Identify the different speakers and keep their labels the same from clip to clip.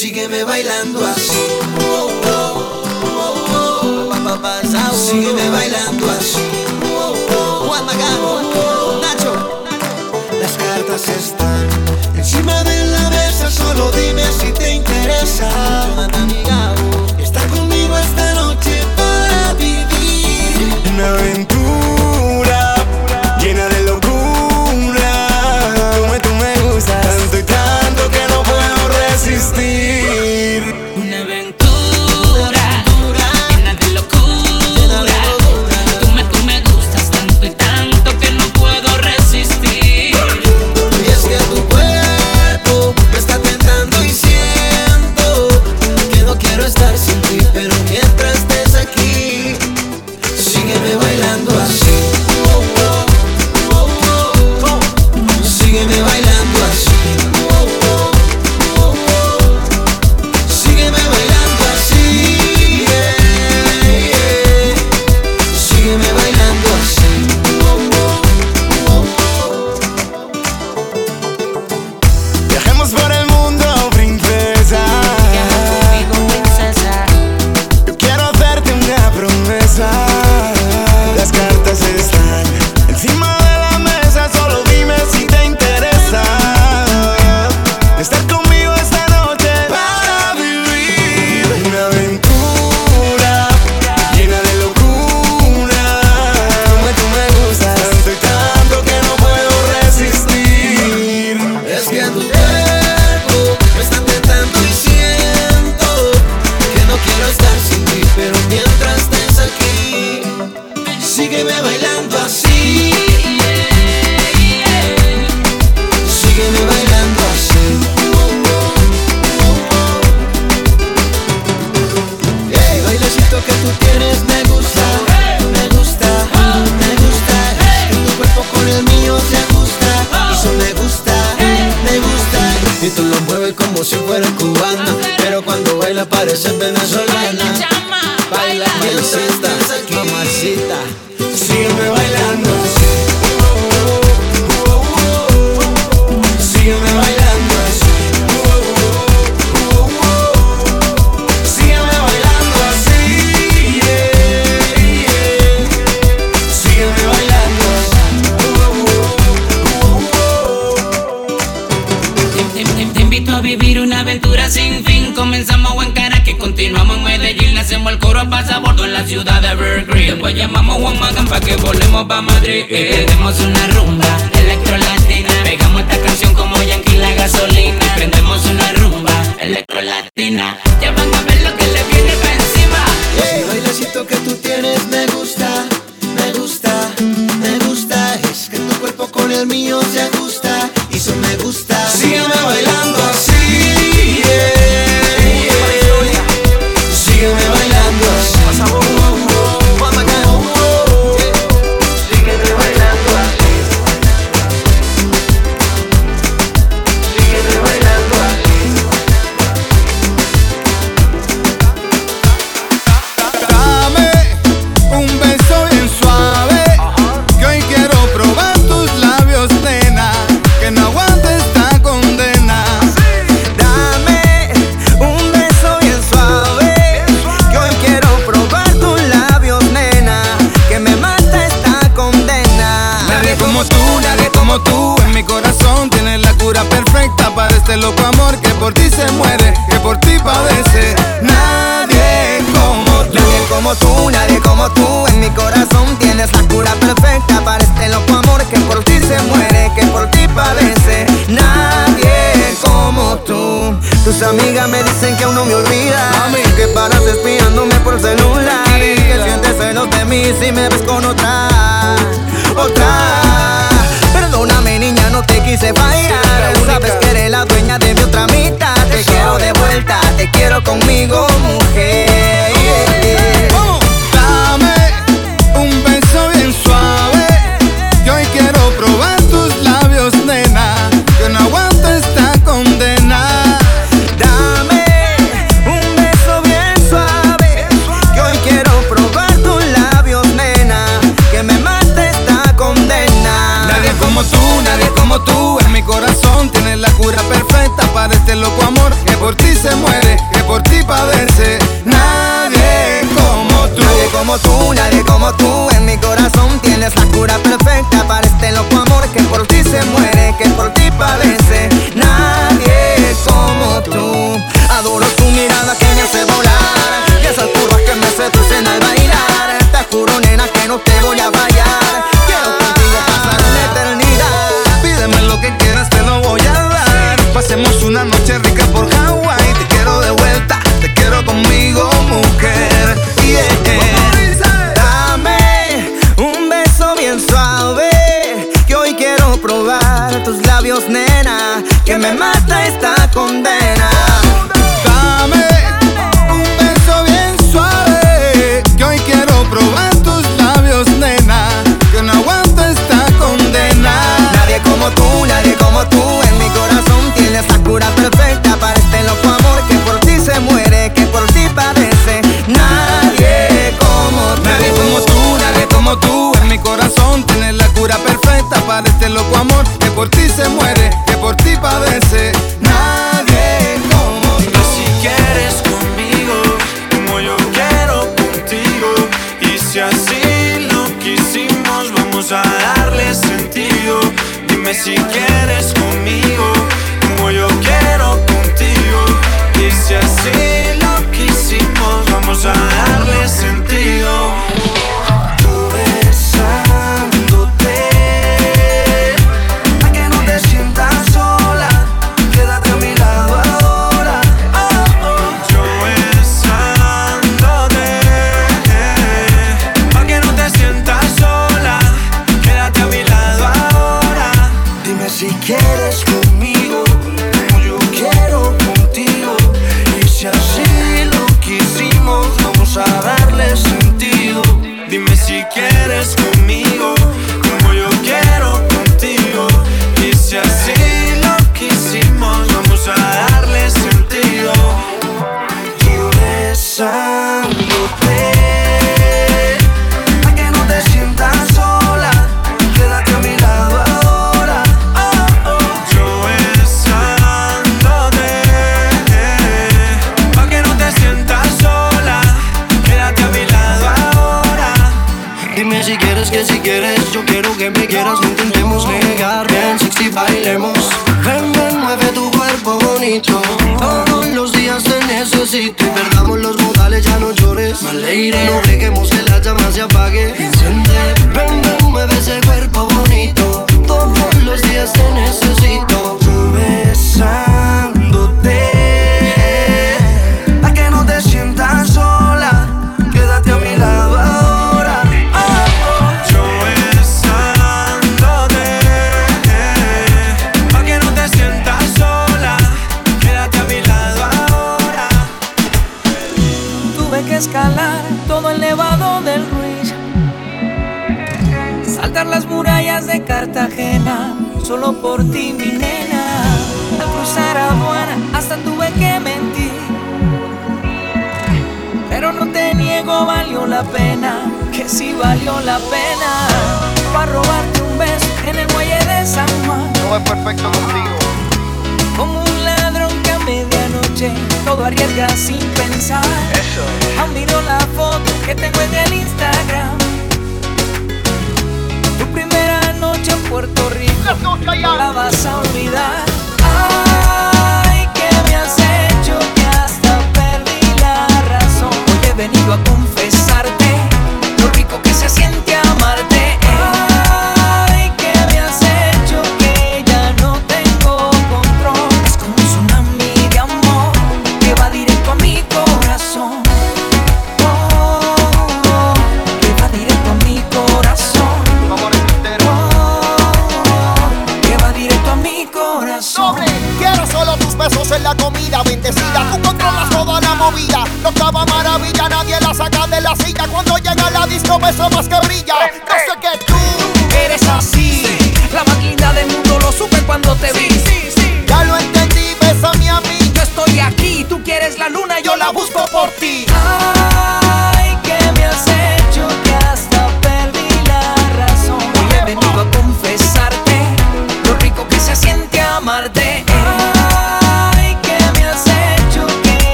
Speaker 1: Sígueme bailando así. Oh, oh, oh, oh. Pa, pa, Sígueme bailando así.
Speaker 2: Juan Magano, Nacho. Las cartas están encima de la mesa. Solo dime si te interesa.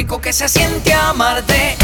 Speaker 3: rico que se siente amarte.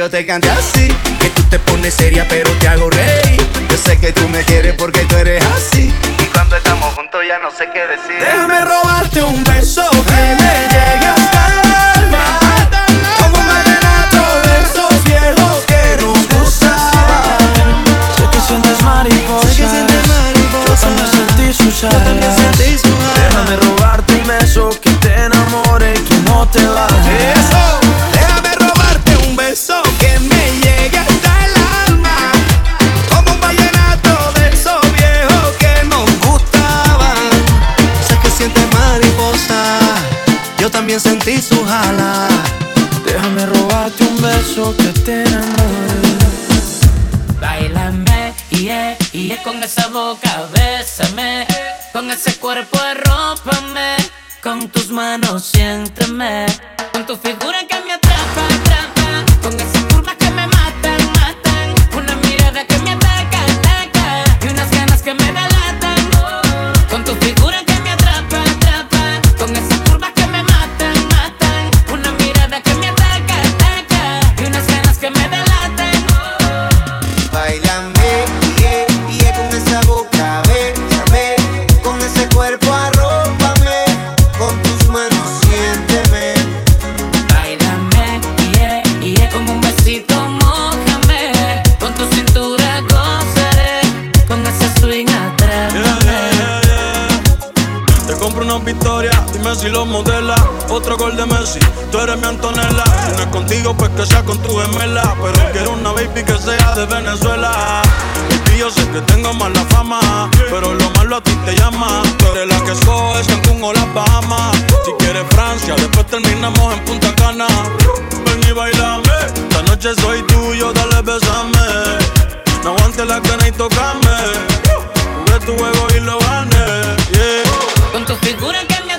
Speaker 3: Yo te
Speaker 2: cante consiénteme con tu figura que me
Speaker 4: Otro gol de Messi, tú eres mi Antonella. Si no es contigo, pues que sea con tu gemela. Pero quiero una baby que sea de Venezuela. Y yo sé que tengo mala fama, pero lo malo a ti te llama. Tú eres la que escoges Cancún o las Bahamas. Si quieres Francia, después terminamos en Punta Cana. Ven y bailame, esta noche soy tuyo, dale besame. No aguante la cana y tocame. Jugué tu juego y lo gané.
Speaker 2: Con tu figura que me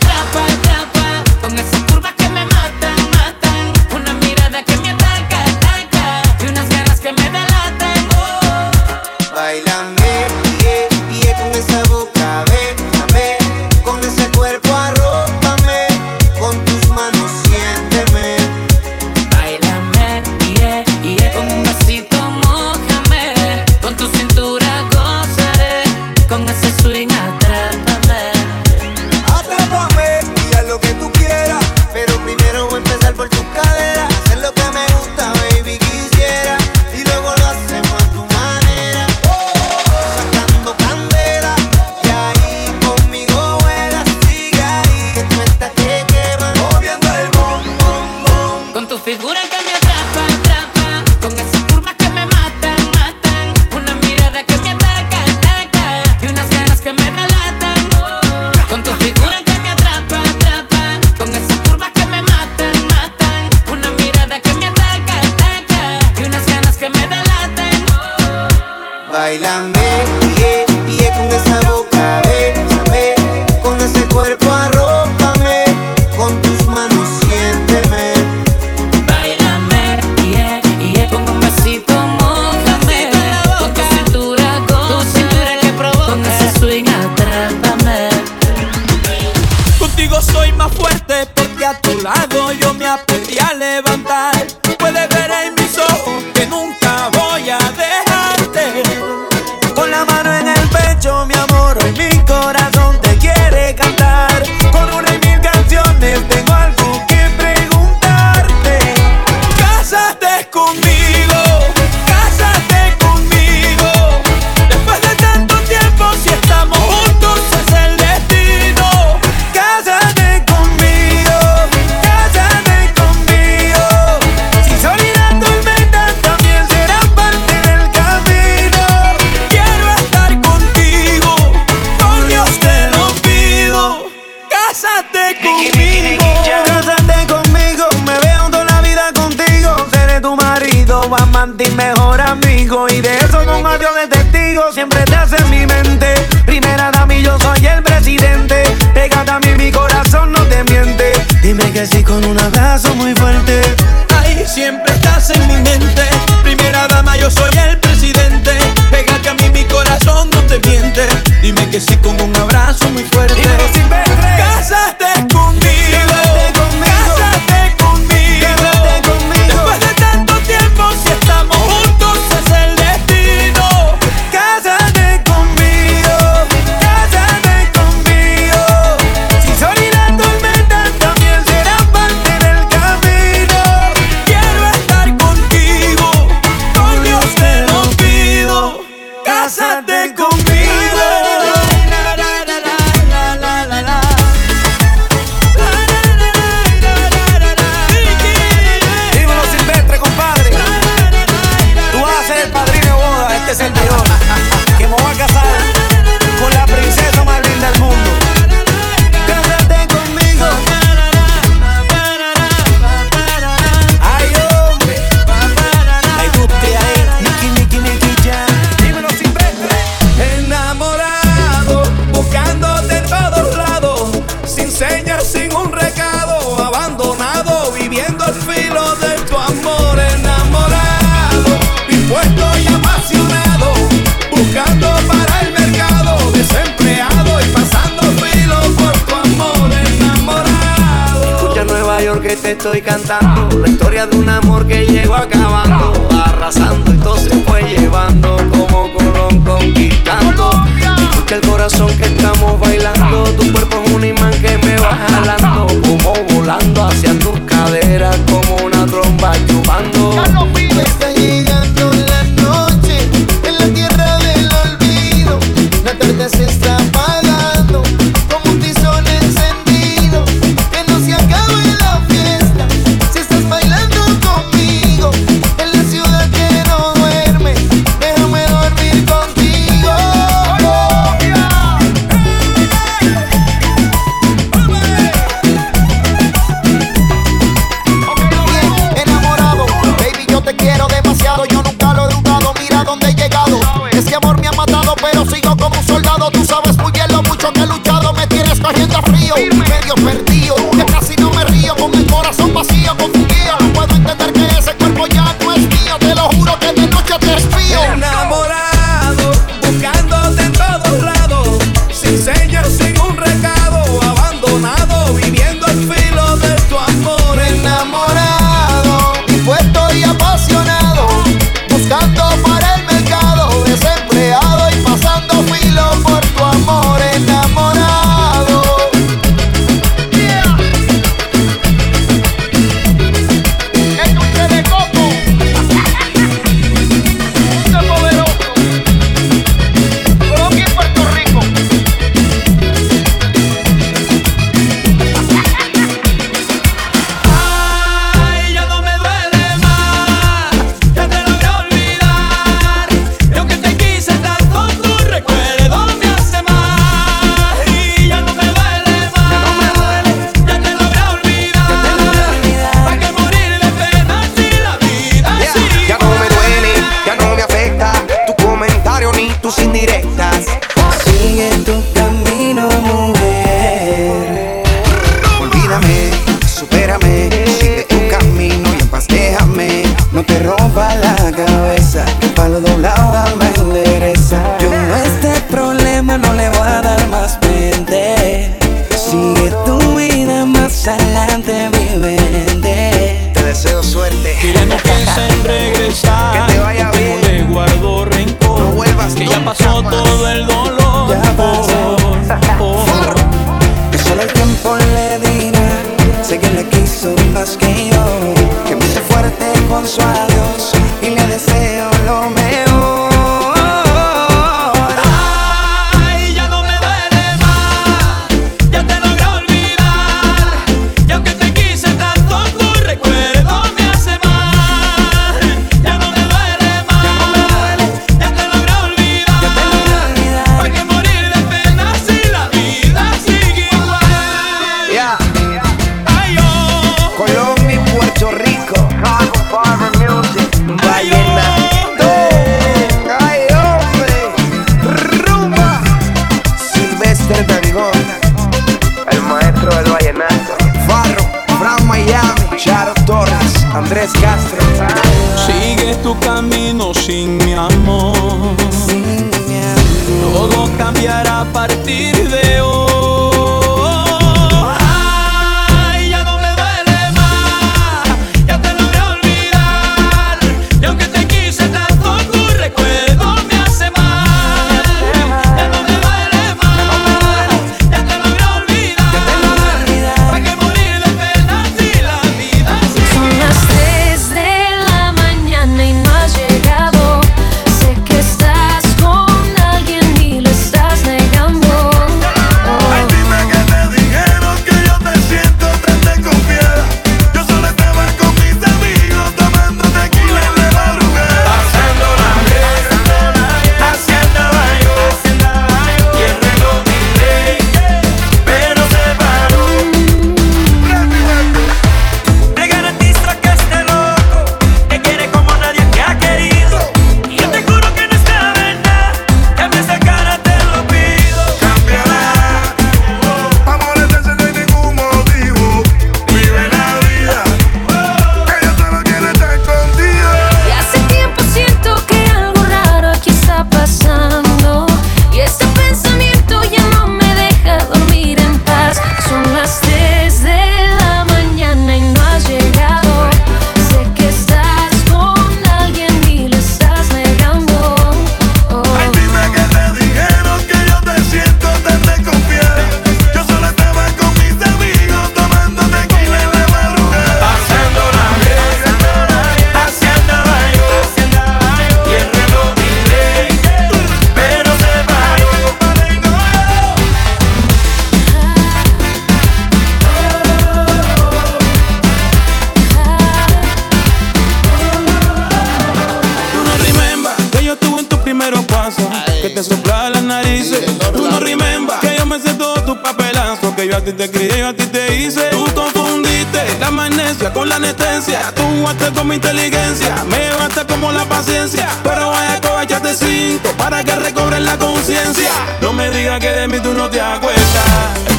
Speaker 2: que
Speaker 5: te
Speaker 6: sopla las narices. Tú no remember que yo me sé todo tu papelazo, que yo a ti te crié, yo a ti te hice. Tú confundiste la magnesia con la anestesia, tú jugaste con mi inteligencia, me basta como la paciencia, pero vaya cobachate cinco para que recobres la conciencia. No me digas que de mí tú no te acuerdas.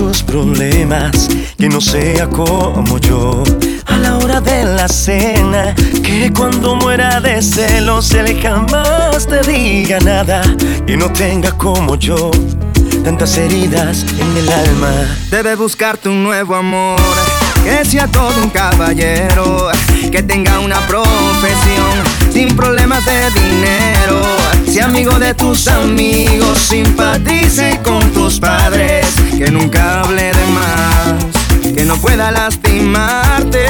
Speaker 7: sus problemas, que no sea como yo. A la hora de la cena, que cuando muera de celos él jamás te diga nada, que no tenga como yo tantas heridas en el alma.
Speaker 2: Debe buscarte un nuevo amor, que sea todo un caballero, que tenga una profesión sin problemas de dinero. Sea amigo de tus amigos, simpatice con tus padres que nunca hable de más, que no pueda lastimarte.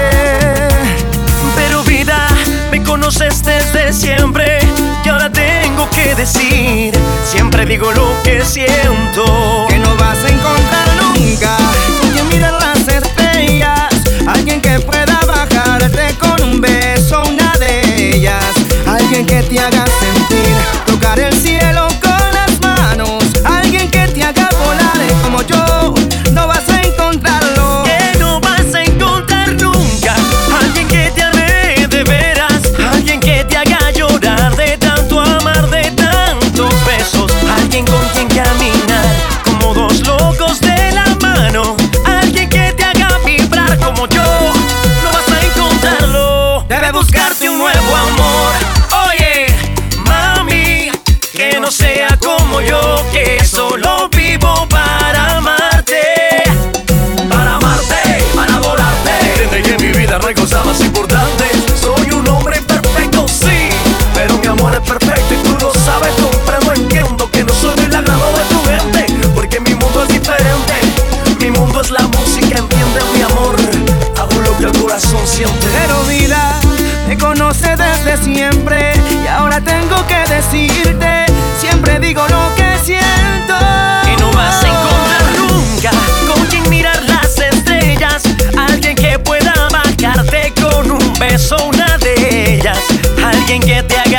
Speaker 7: Pero vida, me conoces desde siempre y ahora tengo que decir, siempre digo lo que siento,
Speaker 2: que no vas a encontrar nunca, que miras las
Speaker 7: estrellas, alguien que pueda bajarte con un beso una de ellas, alguien que te haga sentir tocar el cielo alguien que te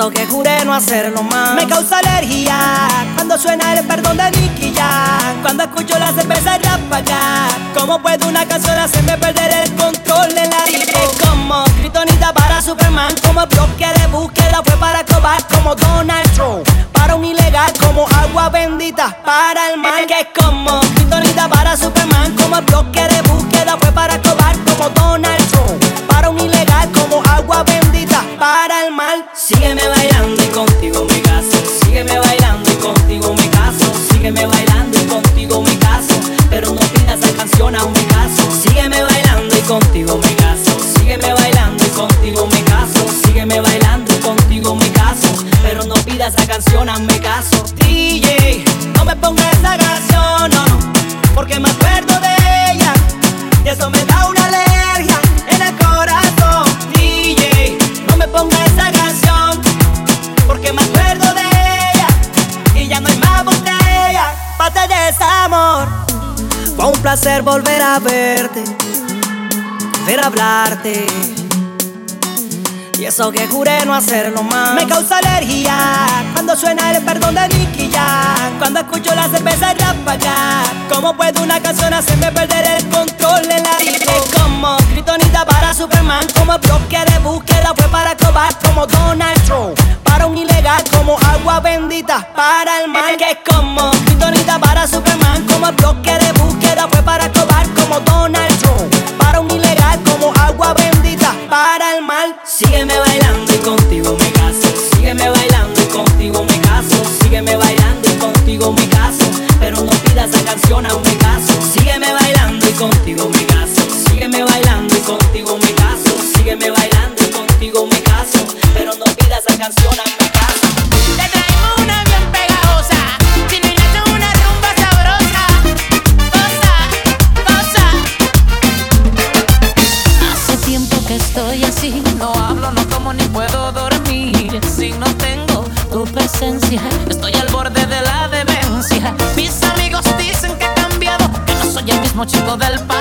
Speaker 8: eso que juré no hacerlo más. Me causa alergia cuando suena el perdón de Nicky Jam. Cuando escucho la cerveza ráfaga. ¿Cómo puede una canción hacerme perder el control de la vida? Es como Kryptonita para Superman. Como bloque de búsqueda fue para cobar como Donald Trump. Para un ilegal como agua bendita para el mal. Que es como Kryptonita para Superman. Como bloque de búsqueda fue para cobar placer volver a verte. Ver hablarte. Y eso que juré no hacerlo más. Me causa alergia cuando suena el perdón de Nicky Jam. Cuando escucho la cerveza ráfaga. ¿Cómo puede una canción hacerme perder el control de la vida? Es como Kryptonita para Superman. Como bloque de búsqueda fue para cobar como Donald Trump. Para un ilegal como agua bendita para el mal. Que es como Kryptonita para Superman. Como bloque de búsqueda fue contigo me. Sígueme bailando y contigo me caso. Sígueme bailando y contigo me caso. Pero no pidas esa canción a mi caso.
Speaker 9: Te traemos una bien pegajosa. Si una rumba sabrosa.
Speaker 10: Hace tiempo que estoy así, no hablo, no como ni puedo dormir. Si no tengo tu presencia, estoy al borde de la demencia. Mis amigos dicen que he cambiado, que no soy el mismo chico del pasado.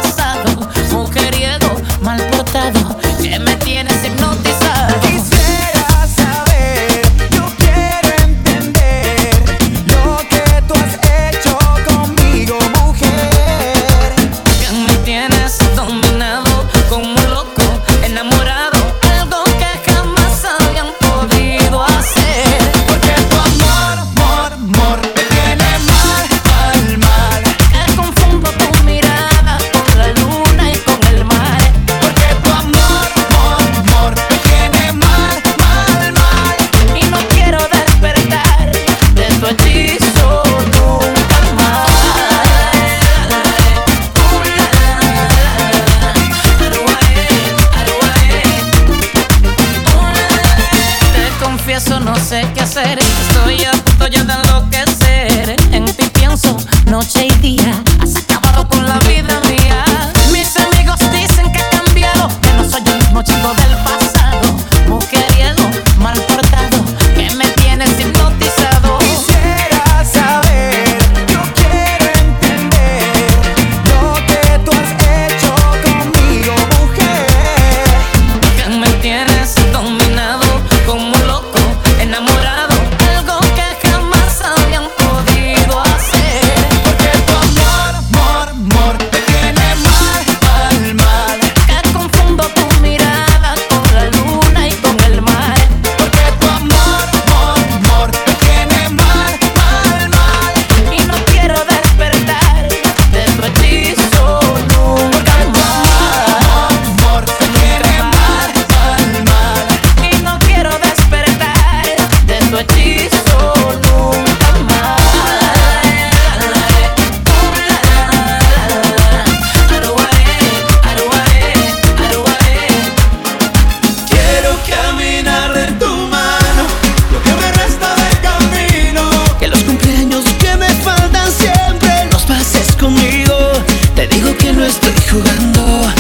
Speaker 11: jugando.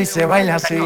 Speaker 12: Y se
Speaker 13: baila así.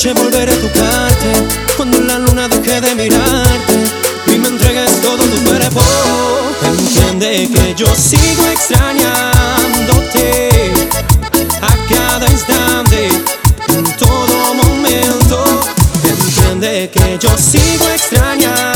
Speaker 14: noche volveré a tocarte Cuando la luna deje de mirarte Y me entregues todo tu cuerpo. Entiende que yo sigo extrañándote A cada instante En todo momento. Entiende que yo sigo extrañándote.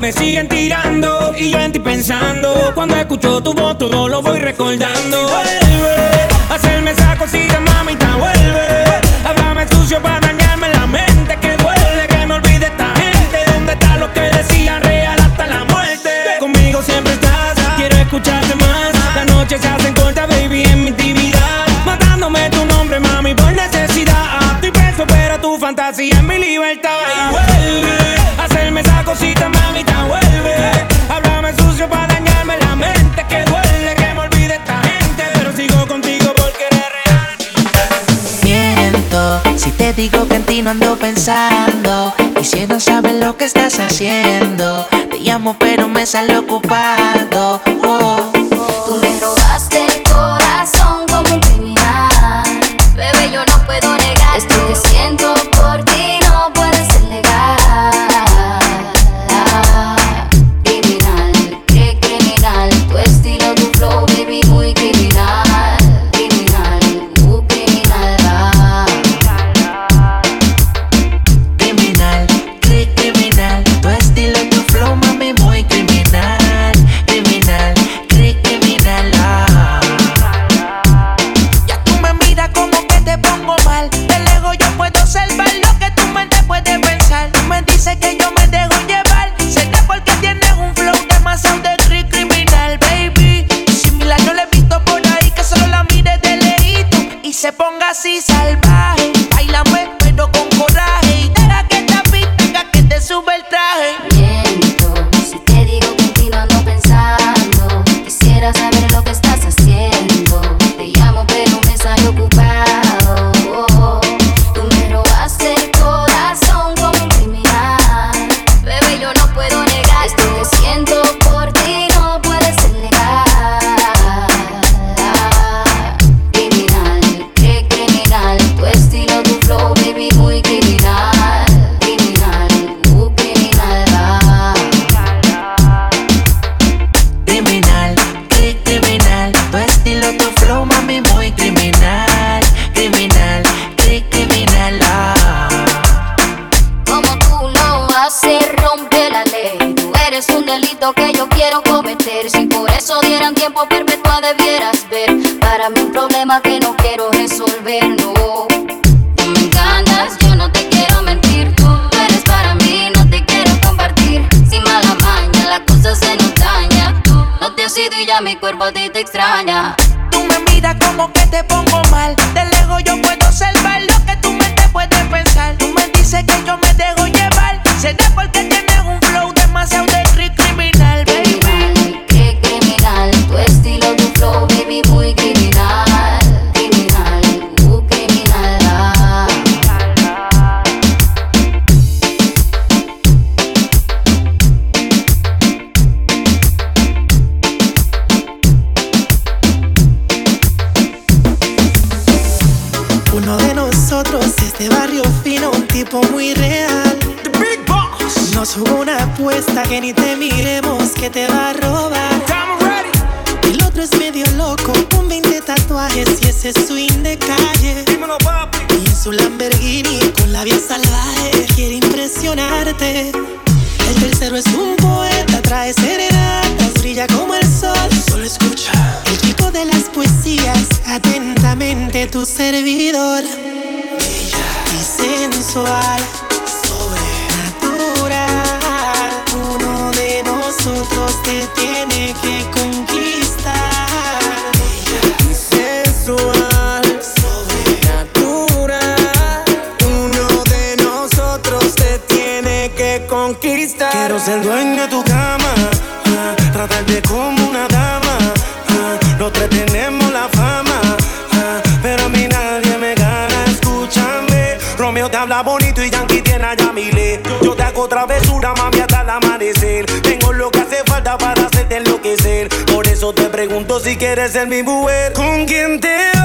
Speaker 14: Me
Speaker 15: siguen tirando y yo en ti pensando. Cuando escucho tu voz, todo lo voy recordando. Vuelve, hacerme esa cosita más.
Speaker 16: pensando. Y si no sabes lo que estás haciendo, te llamo pero me sale ocupado.
Speaker 17: falta para hacerte enloquecer. Por eso te pregunto si quieres ser mi mujer. ¿Con quién te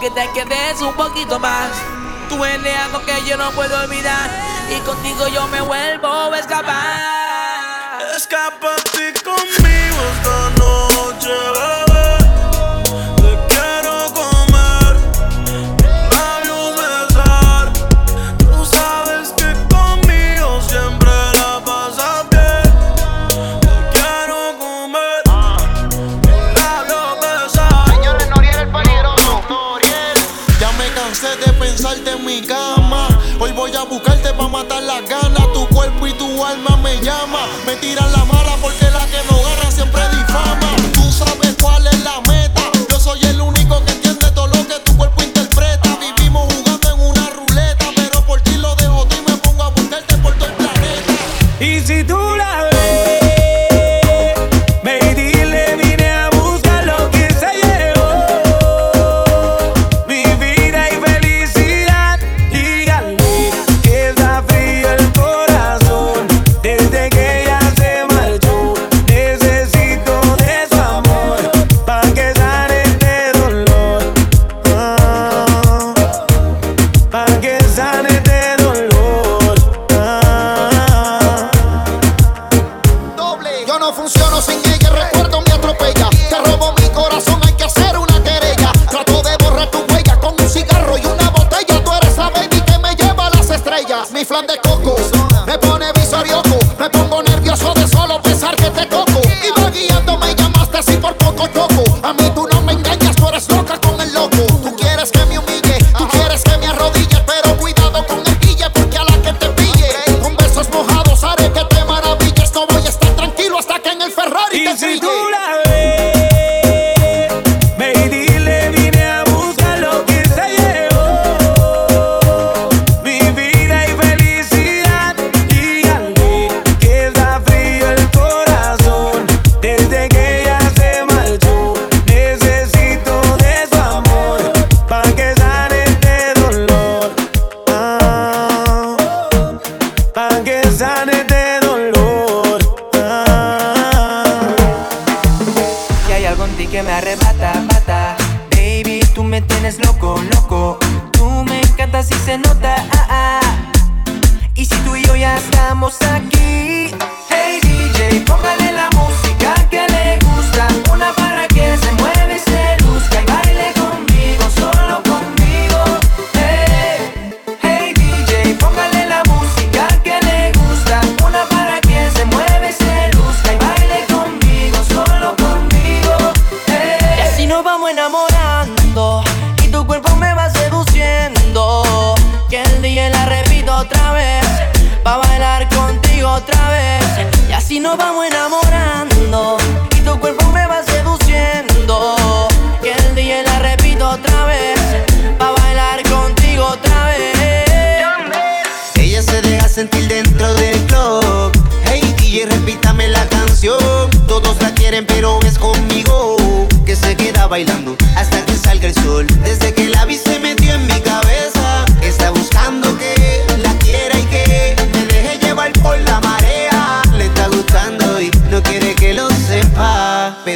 Speaker 18: que te
Speaker 4: quedes un poquito más. Tú eres algo que yo no puedo olvidar y contigo yo me vuelvo a escapar.
Speaker 3: Pa' bailar contigo otra vez. Y así nos vamos enamorando Y tu cuerpo me va seduciendo. Que el día la repito otra vez Pa' bailar contigo otra vez.
Speaker 2: Ella se deja sentir dentro del club. Hey DJ, repítame la canción. Todos la quieren pero es conmigo Que se queda bailando hasta que salga el sol. Desde que la viste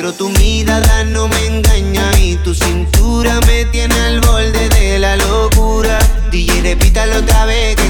Speaker 2: Pero tu mirada no me engaña y tu cintura me tiene al borde de la locura. DJ, repítalo otra vez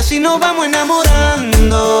Speaker 3: así nos vamos enamorando.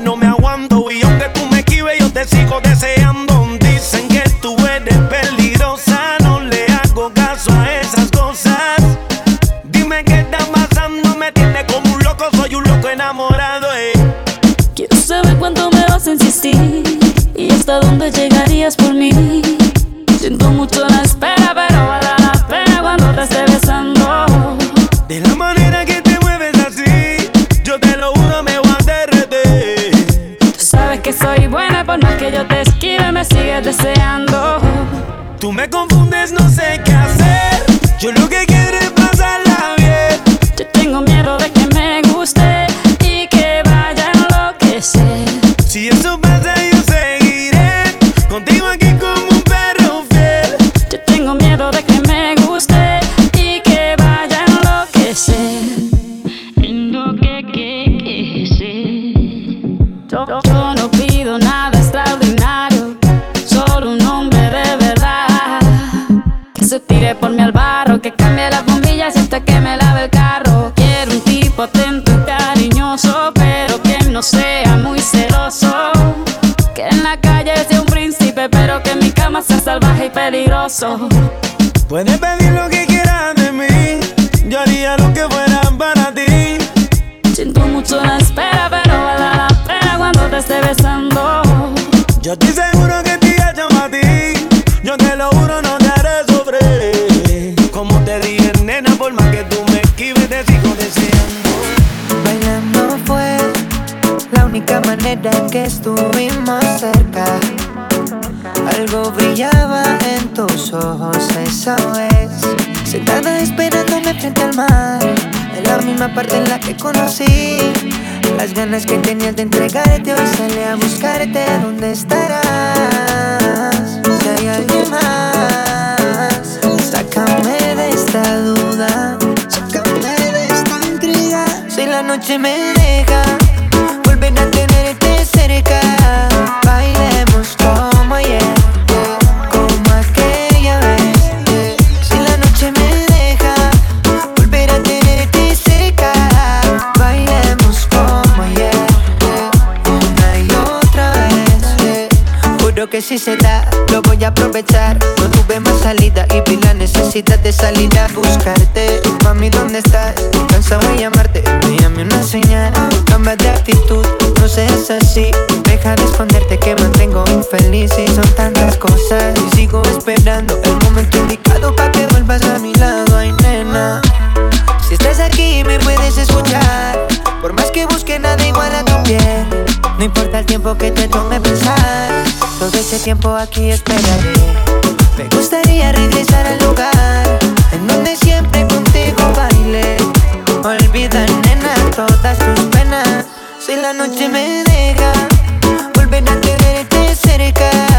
Speaker 17: dónde
Speaker 19: llegarías por mí. Siento mucho la espera, pero vale la pena cuando te esté besando.
Speaker 17: De la manera que te mueves así, yo te lo juro, me voy a derretir.
Speaker 19: Tú sabes que soy buena, por más que yo te esquive, me sigues deseando.
Speaker 17: Tú me confundes, no sé qué.
Speaker 11: misma parte en la que conocí. Las ganas que tenías de entregarte hoy sale a buscarte. ¿Dónde estarás? Si hay alguien más, sácame de esta duda, sácame de esta intriga. Si la noche me deja. si se da, lo voy a aprovechar. No tuve más salida y vi la necesidad de salir a buscarte. Mami, ¿dónde estás? Cansado de llamarte, envíame una señal. Cambia de actitud, no seas así. Deja de esconderte que mantengo infeliz y son tantas cosas. Y sigo esperando Ese tiempo aquí esperaré. Me gustaría regresar al lugar en donde siempre contigo bailé. Olvida, nena, todas tus penas. Si la noche me deja, volver a tenerte cerca.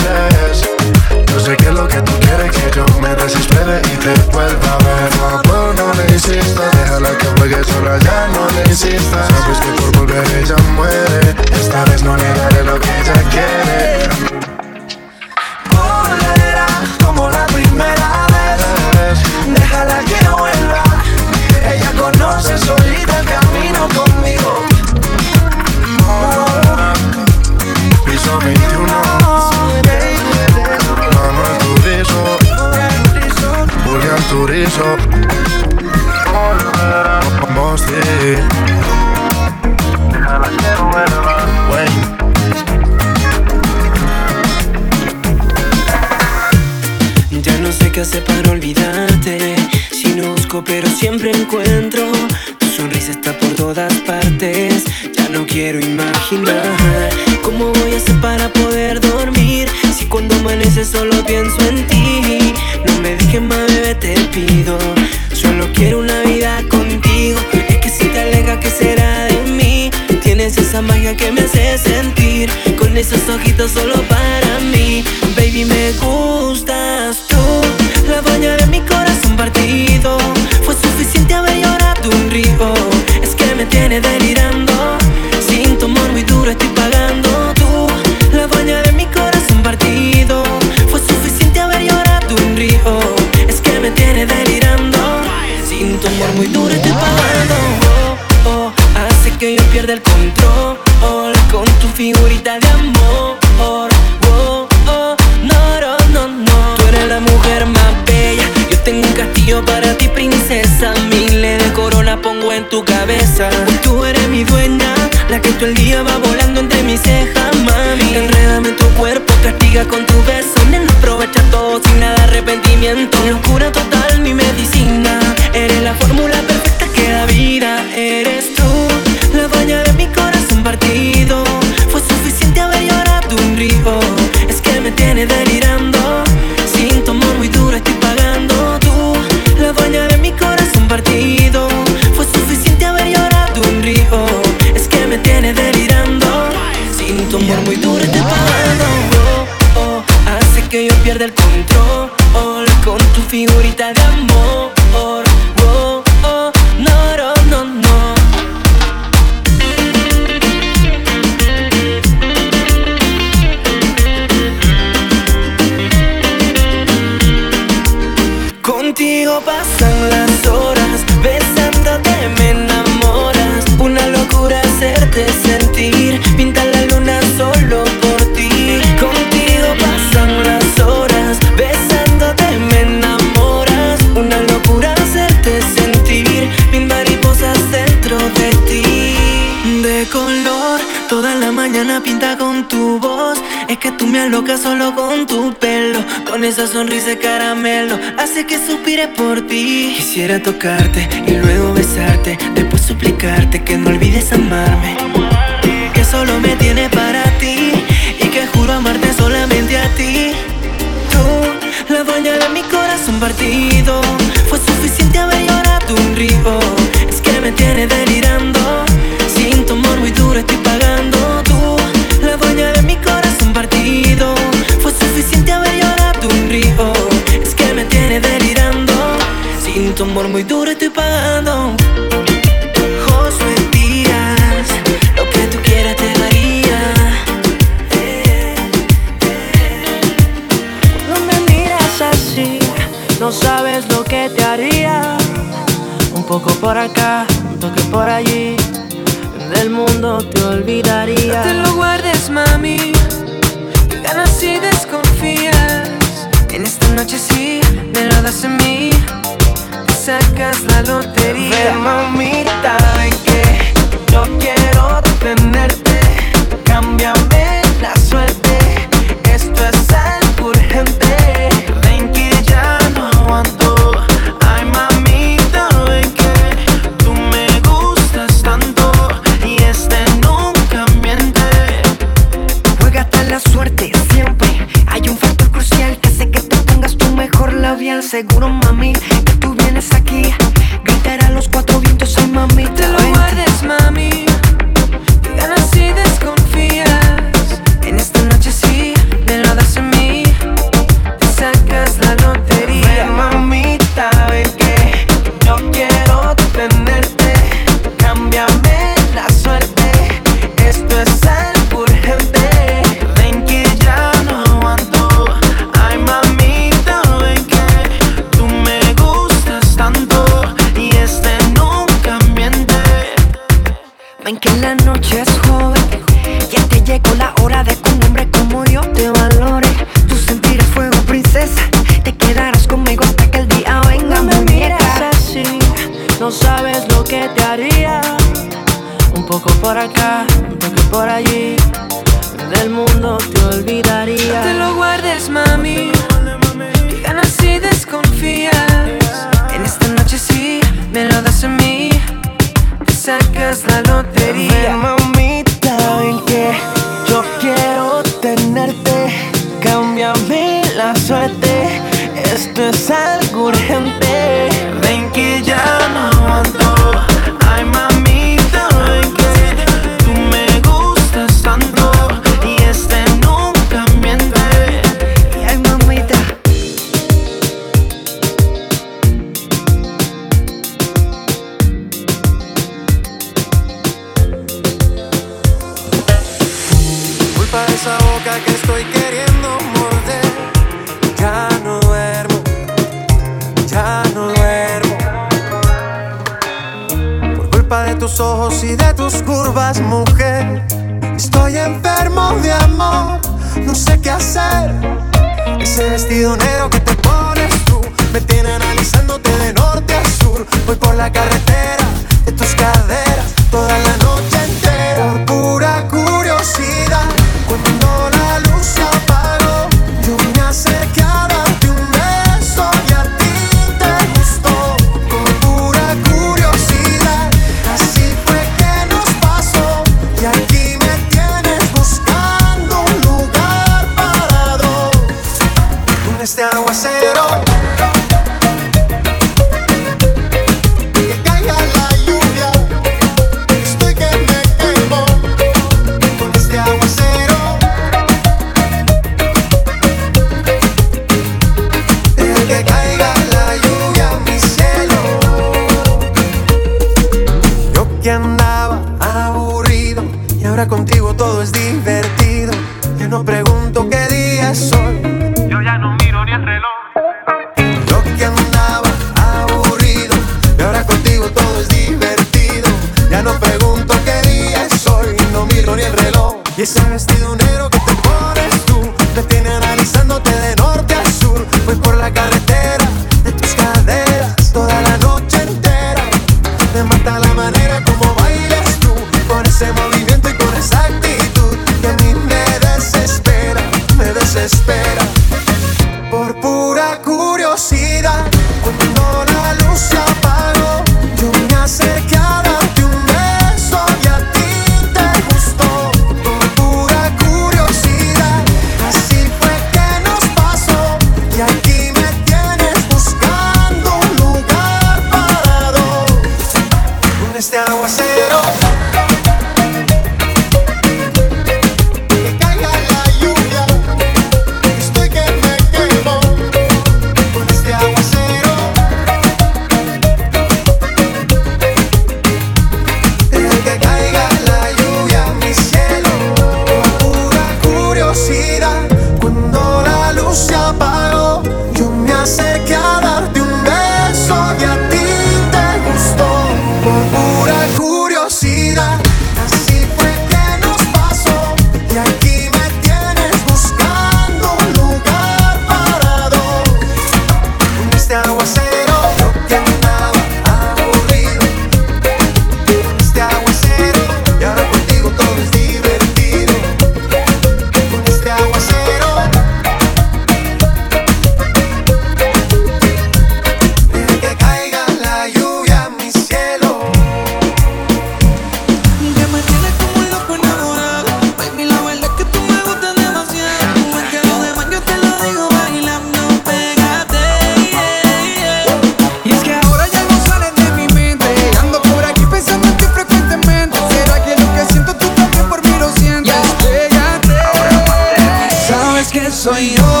Speaker 11: soy yo.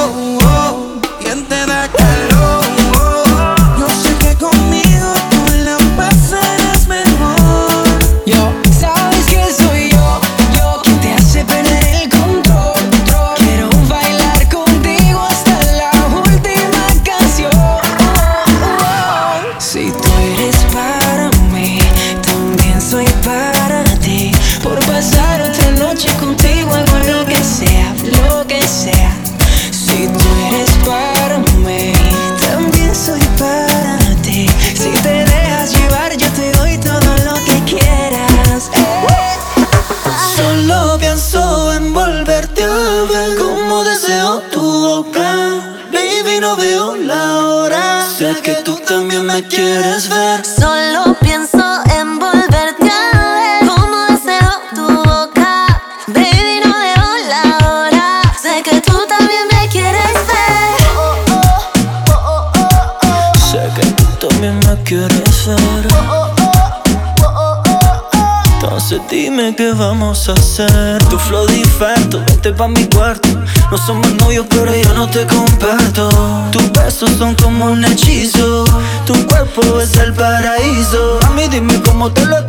Speaker 20: vente pa' mi cuarto. No somos novios pero yo no te comparto. Tus besos son como un hechizo. Tu cuerpo es el paraíso. A mí dime cómo te lo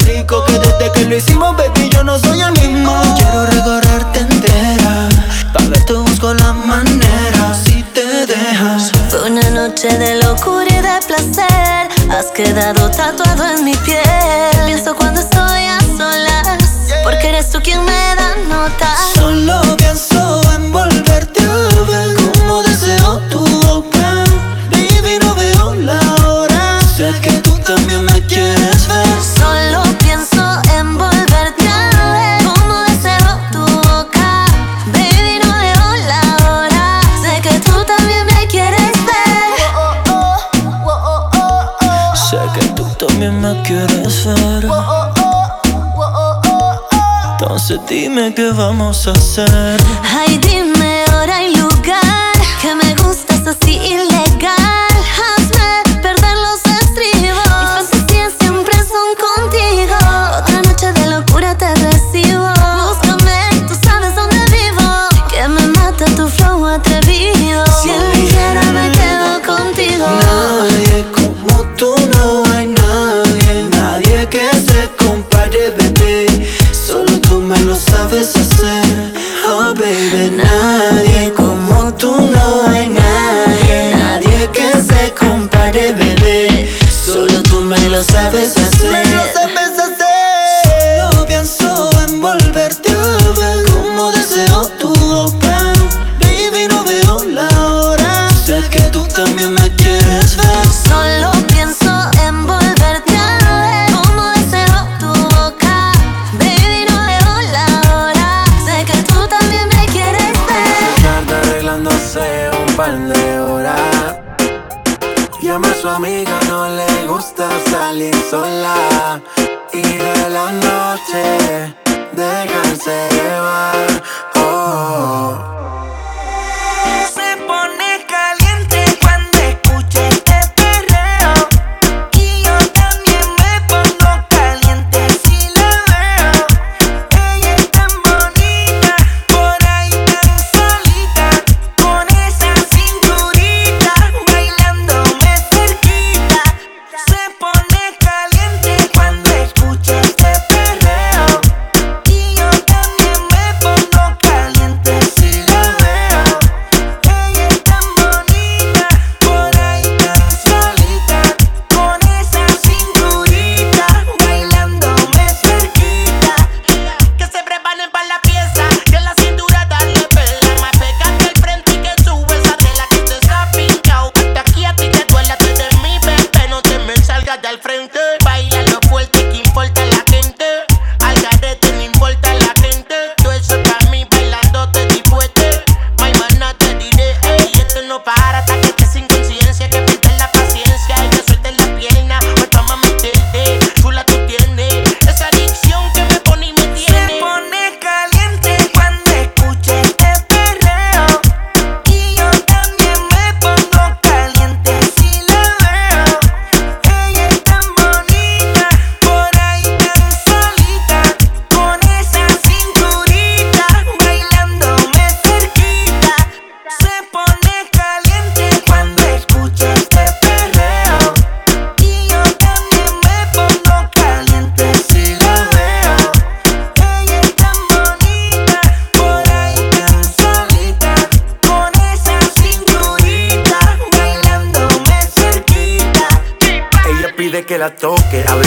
Speaker 20: vamos a hacer?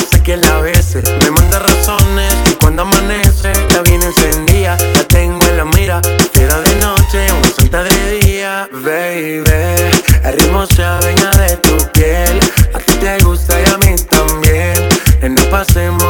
Speaker 21: hace que
Speaker 20: la bese. Me manda razones y cuando amanece, la viene encendida, la tengo en la mira. Fiera de noche, una santa de día, baby. El ritmo se adueña de tu piel, a ti te gusta y a mí también. Que no pasemos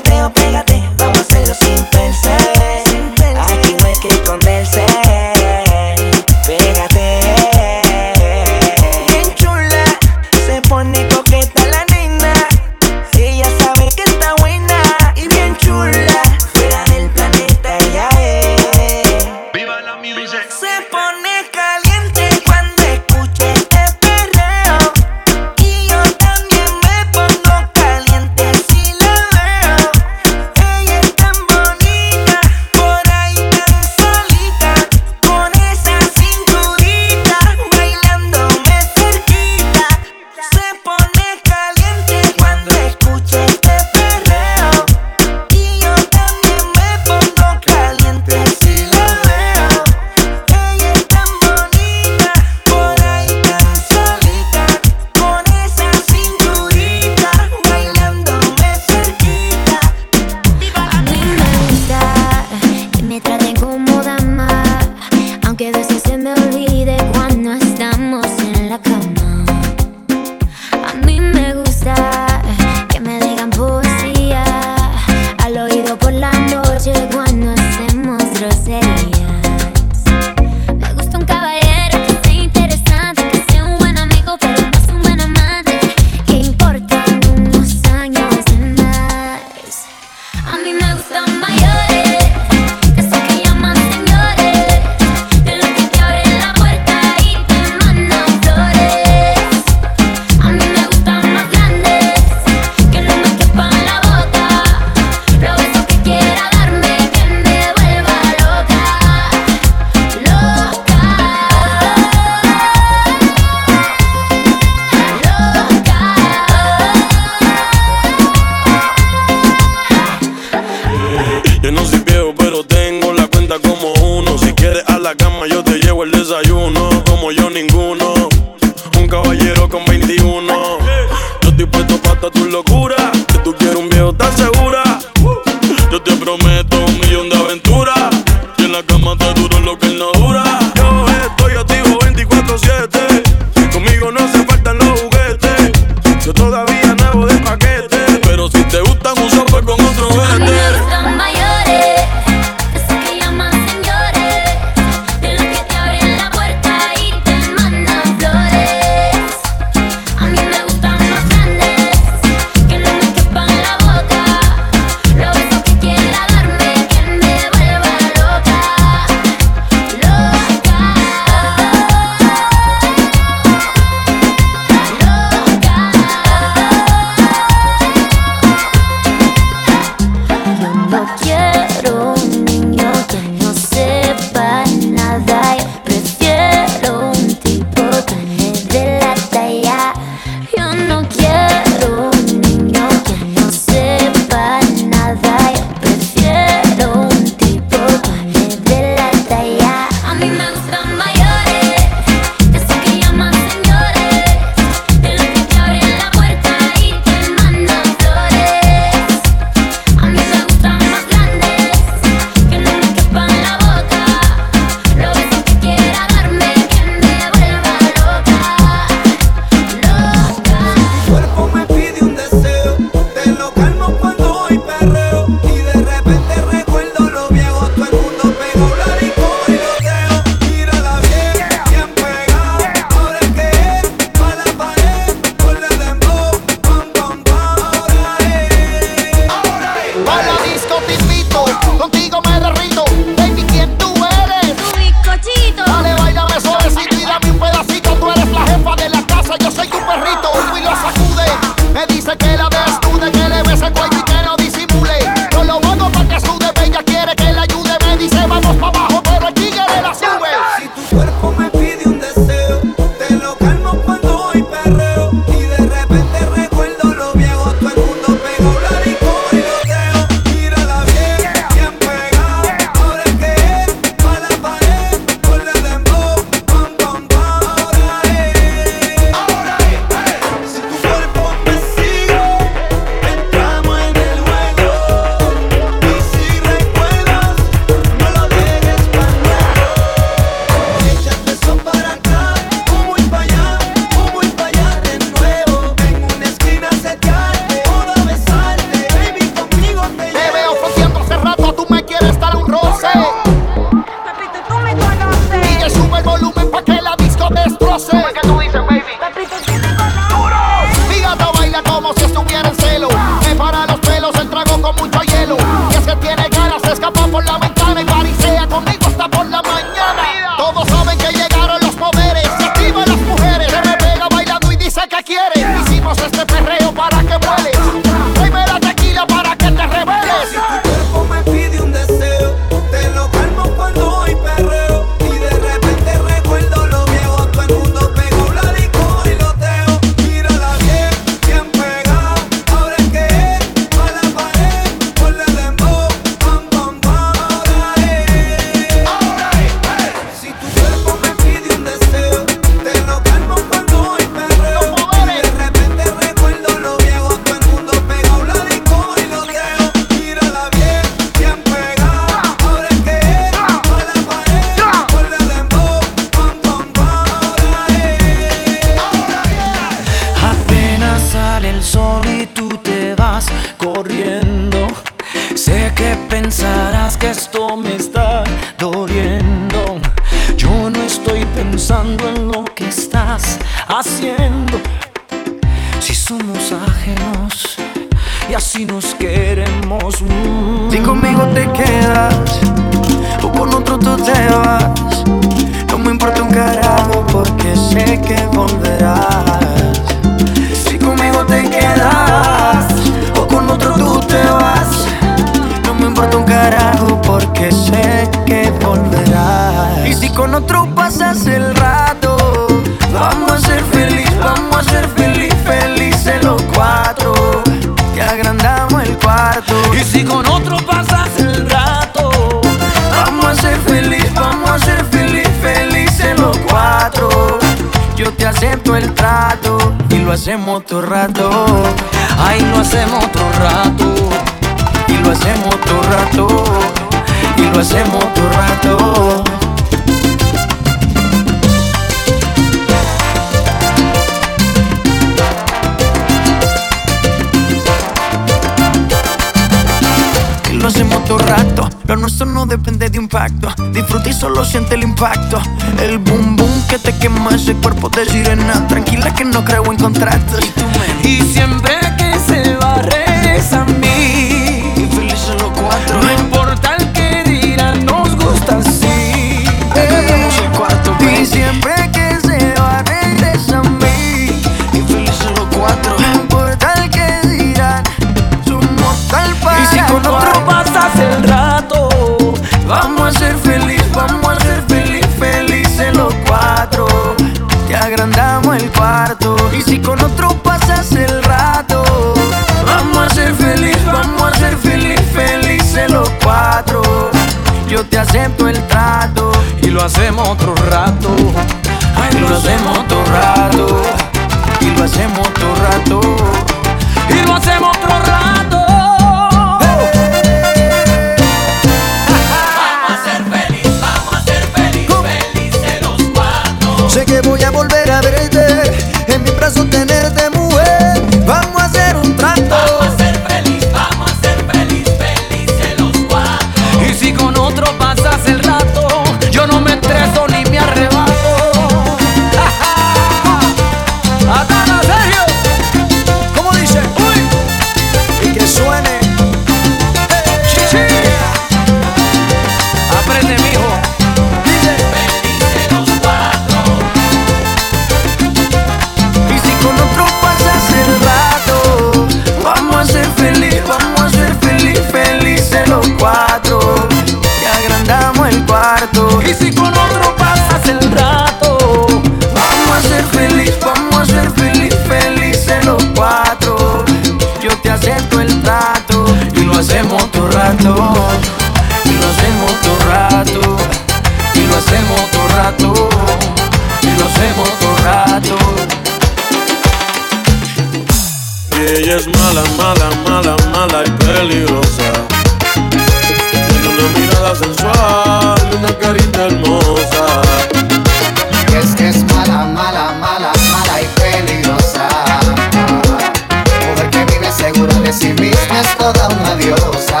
Speaker 20: llama
Speaker 16: diosa.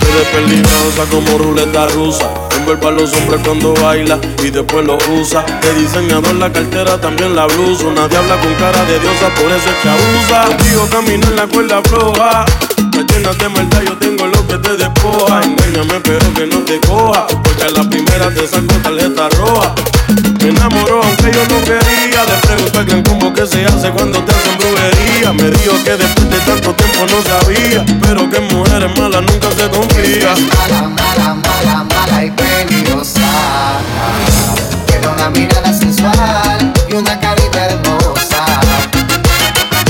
Speaker 16: Tú
Speaker 4: eres peligrosa como ruleta rusa. Envuelva a los hombres cuando baila y después lo usa. De diseñador la cartera, también la blusa. Nadie habla con cara de diosa, por eso es que abusa. Contigo camino en la cuerda floja. Me llenas de maldad, yo tengo lo que te despoja. Engáñame, pero que no te coja. Porque a la primera te saco tarjeta roja me enamoró aunque yo no quería. Le pregunto al gran combo que se hace cuando te hacen brujería. Me dijo que después de tanto tiempo no sabía. Pero que mujeres malas nunca se confía.
Speaker 22: Mala, mala, mala, mala y peligrosa. Tiene una mirada sensual y una carita hermosa.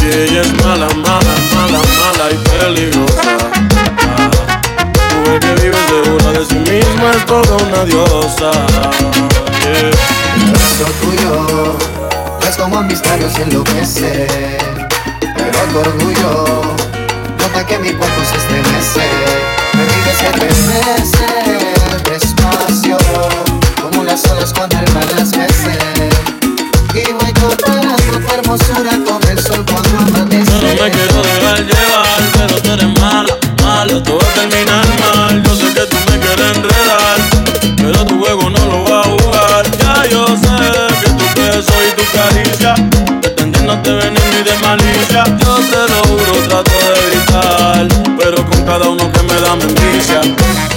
Speaker 4: Y ella es mala, mala, mala, mala y peligrosa. Mujer que vive segura de sí misma es toda una diosa.
Speaker 22: Eso tuyo es como un misterio si enloquece. Pero tu orgullo nota que mi cuerpo se estremece. Me pides que te despacio, como las olas cuando el mar las mece. Y voy comparando tu hermosura con el sol cuando
Speaker 6: amanece. No me quiero dejar llevar, pero
Speaker 23: tú eres
Speaker 24: mala, mala, todo va a terminar mal. Yo sé
Speaker 19: que tú me quieres enredar no
Speaker 25: te
Speaker 26: ven ni de
Speaker 25: malicia. Yo te lo
Speaker 27: juro, trato de gritar, pero con cada
Speaker 26: uno que
Speaker 3: me da mentira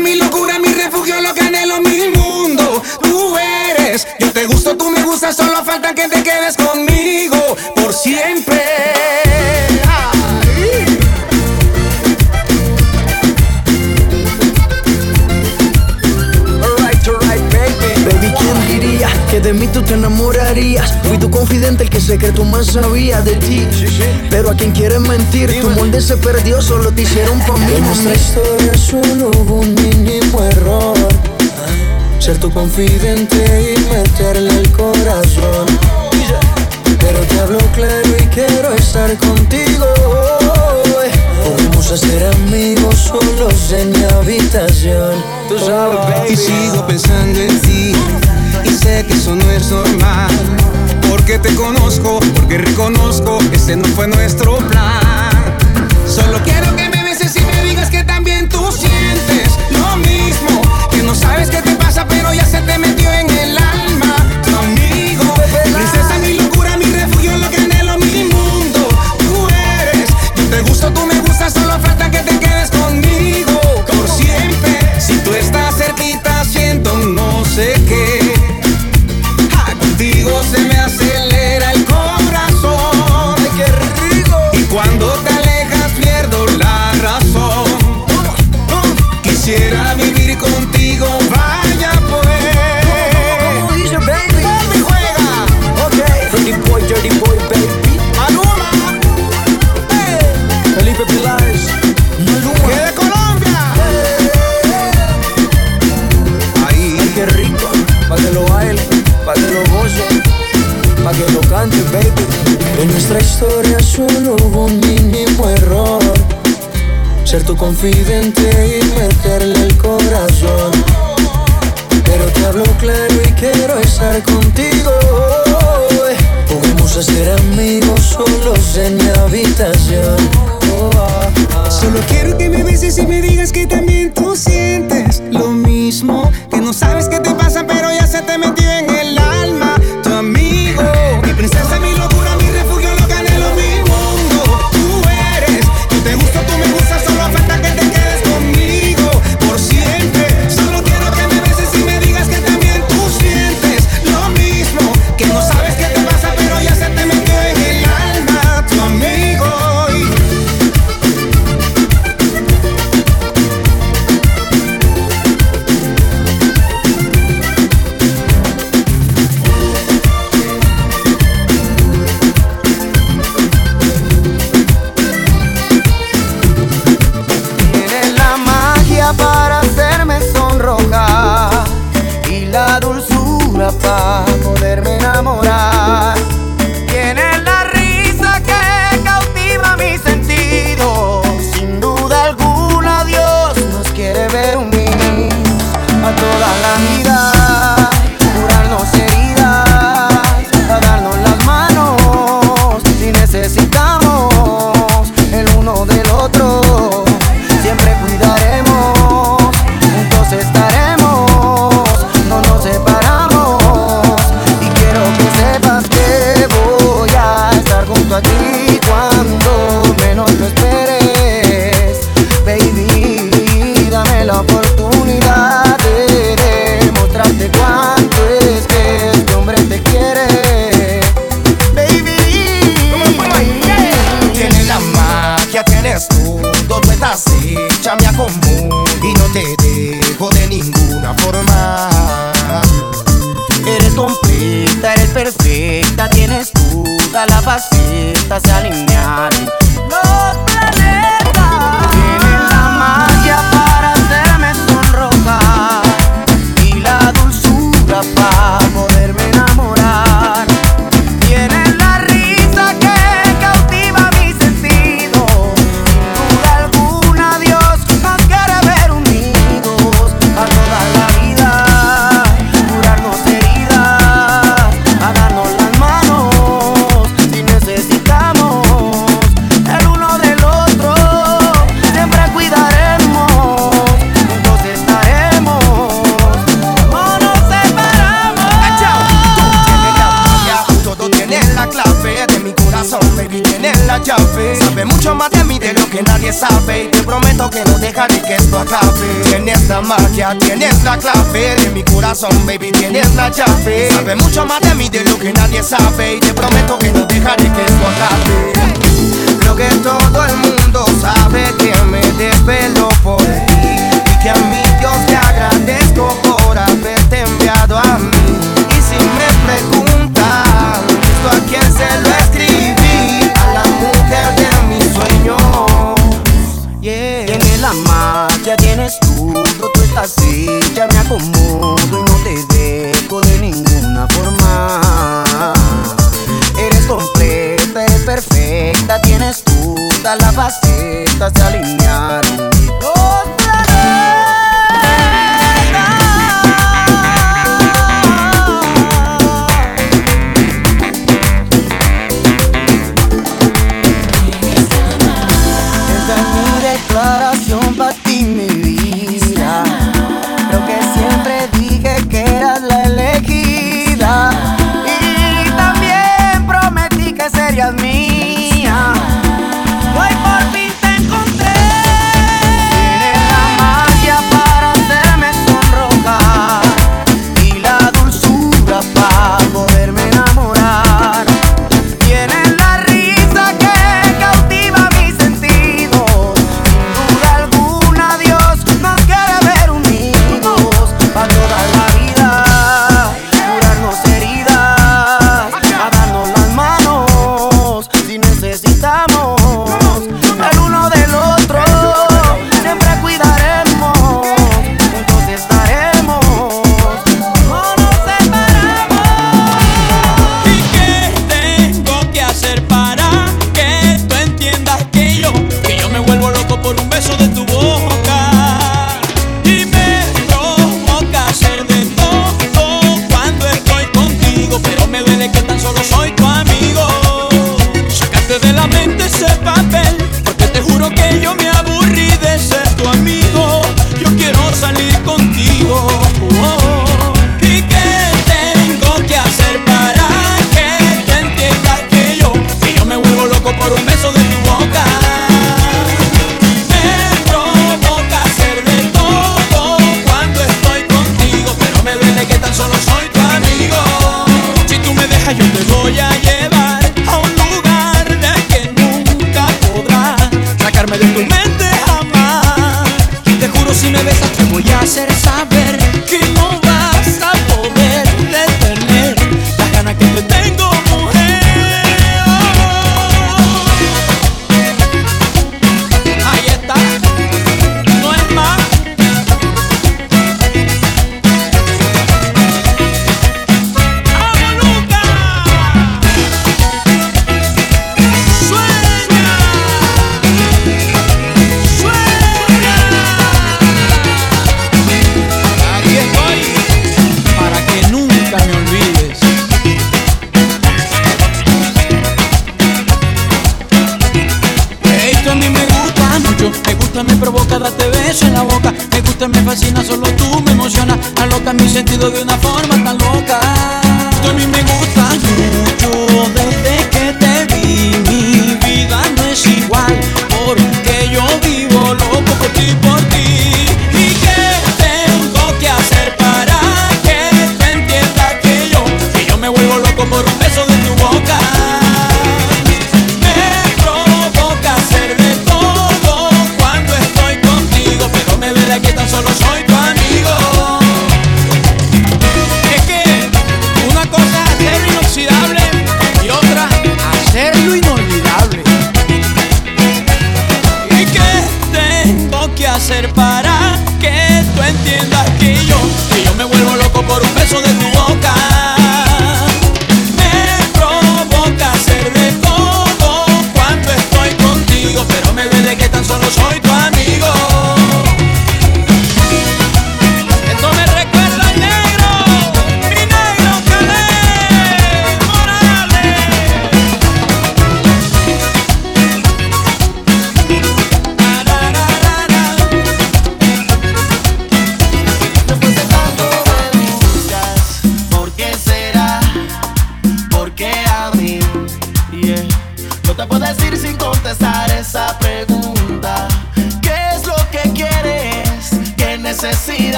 Speaker 3: Mi
Speaker 15: locura, mi refugio, lo que anhelo, mi mundo. Tú eres, yo te gusto, tú me gustas, solo falta que te quedes conmigo por siempre. Ay.
Speaker 14: All baby. Baby, ¿quién diría que de mí tú te enamoras? Fui tu confidente, el que secreto más sabía de ti. Pero a quien quieres mentir, tu molde se perdió, solo te hicieron familia. Nuestra historia solo hubo un mínimo error. Ser tu confidente y meterle el corazón. Pero te hablo claro y quiero estar contigo
Speaker 15: hoy. Podemos hacer amigos solos en mi habitación. Tú sabes,
Speaker 2: y sigo pensando en ti y sé que eso no es normal. Porque te conozco, porque reconozco, ese no fue nuestro plan. Solo quiero que me beses y me digas que también tú sientes lo mismo. Que no sabes qué te pasa, pero ya se te metió en el alma. Tu amigo, princesa, mi locura, mi refugio, lo que anhelo, mi mundo. Tú eres, yo te gusto, tú me gustas, solo falta que te quedes conmigo por siempre. Si tú estás
Speaker 15: baby. En nuestra historia solo hubo un mínimo error. Ser tu confidente y meterle el corazón. Pero te hablo claro y quiero estar contigo. Juguemos a ser amigos solos en mi habitación.
Speaker 2: Solo quiero que me beses y me digas que también tú sientes lo mismo. Que no sabes qué
Speaker 28: sabe. Y te prometo que no dejaré que esto acabe. Tienes la magia, tienes la clave de mi corazón, baby, tienes la llave. Sabe mucho más de mí de lo que nadie sabe. Y te prometo que no dejaré que esto acabe.
Speaker 15: Creo que todo el mundo sabe que me desvelo por ti y que a mi Dios le agradezco por haberte enviado a mí. Y si me preguntan estás hecha, me acomodo y no te dejo de ninguna forma. Eres completa, eres perfecta, tienes
Speaker 2: todas las facetas se alinearon.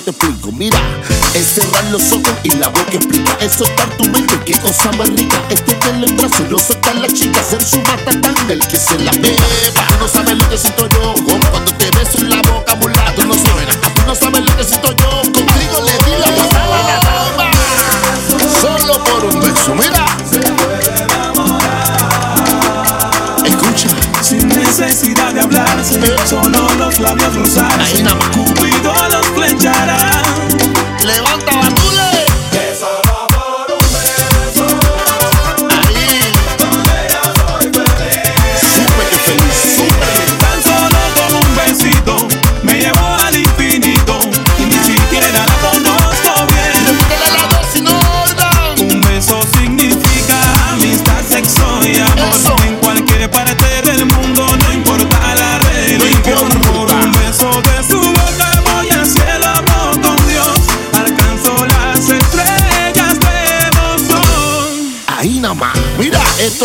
Speaker 2: te
Speaker 6: explico? Mira, es cerrar los ojos y la boca explica. Es soltar tu mente, qué cosa más rica. Este es tenerle en brazo y no soltar la chica. Ser su matatán, el que se la beba. Tú no sabes lo que siento yo cuando te beso en la boca, mulá. Tú no sabes. Tú no sabes lo que siento yo. Contigo le di la patada a la dama. Solo por un beso, mira. Escucha.
Speaker 29: Sin necesidad de hablarse, solo los labios rosados. Cupido
Speaker 6: echara.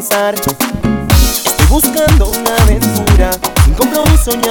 Speaker 30: Estoy buscando una aventura, un compromiso
Speaker 4: y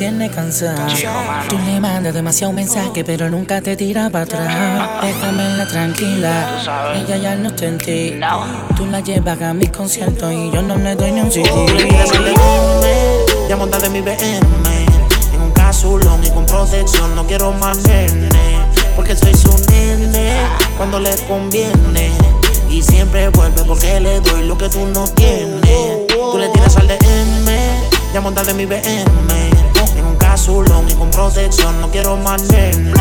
Speaker 16: tiene cansada. Tú le mandas demasiado mensaje, pero nunca te tira para atrás. Déjamela tranquila, ella ya no está en ti. Tú la llevas a mis conciertos y yo no le doy ni un CD.
Speaker 31: Ya montate mi BM en un casulón y con protección. No quiero más nene, porque soy su nene cuando le conviene. Y siempre vuelve porque le doy lo que tú no tienes. Tú le tiras al DM, ya montate mi BM azulón y con protección. No quiero más nene,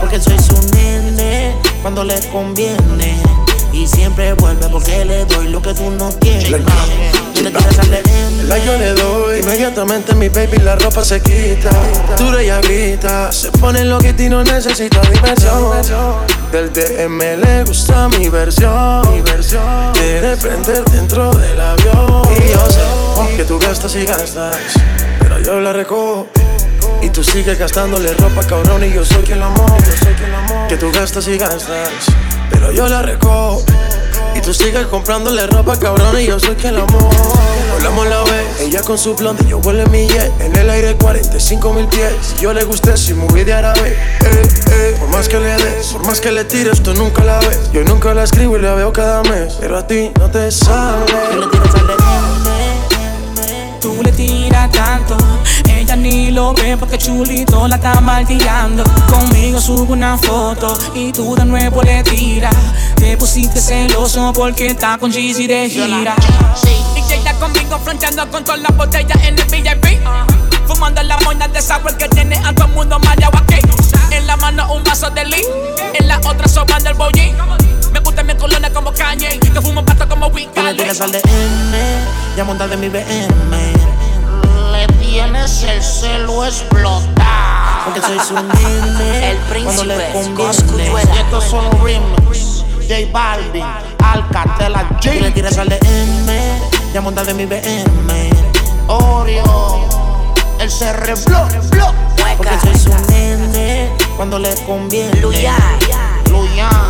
Speaker 31: porque soy su nene cuando le conviene. Y siempre vuelve porque le doy lo que tú no quieres. Te
Speaker 32: La yo le doy. Inmediatamente mi baby la ropa se quita. Dura y grita. Se pone lo que ti no necesita diversión. Del DM le gusta mi versión. Mi versión. Quiere prender dentro del avión. Y yo sé que tú gastas y gastas. Pero yo la recojo y tú sigues gastándole ropa, cabrón, y yo soy quien la amo. Que tú gastas y gastas, pero yo la recojo. Y tú sigues comprándole ropa, cabrón, y yo soy quien la amo. Volamos la vez, ella con su blonde, yo vuelo en mi jet. En el aire 45 mil pies. Si yo le gusté, si moví de árabe. Eh, eh. Por más que le des, por más que le tires, tú nunca la ves. Yo nunca la escribo y la veo cada mes. Pero a ti no te sale.
Speaker 33: Tú le tiras tanto, ella ni lo ve porque chulito la está martillando. Conmigo subo una foto y tú de nuevo le tiras. Te pusiste celoso porque está con Jeezy de gira.
Speaker 34: Y ella conmigo fronteando con todas las botellas en el VIP. Fumando la moña de sour que tiene a todo el mundo mareado aquí. En la mano un vaso de Lee, en la otra sobando el bollín. Me gusta mi colonia como Kanye, que fumo pato como.
Speaker 31: Tú le tiras al DM, ya monta de mi BM.
Speaker 35: Le tienes el celo explotado.
Speaker 31: Porque soy su nene.
Speaker 35: El
Speaker 31: cuando le
Speaker 35: príncipe,
Speaker 31: conviene.
Speaker 35: Y estos son los remix. J Balvin, Alcatela
Speaker 31: Tú le tiras al DM, ya monta de mi BM.
Speaker 35: Oreo, el CR Block, Block.
Speaker 31: Porque soy su nene cuando le conviene.
Speaker 35: Luyan, Luyan.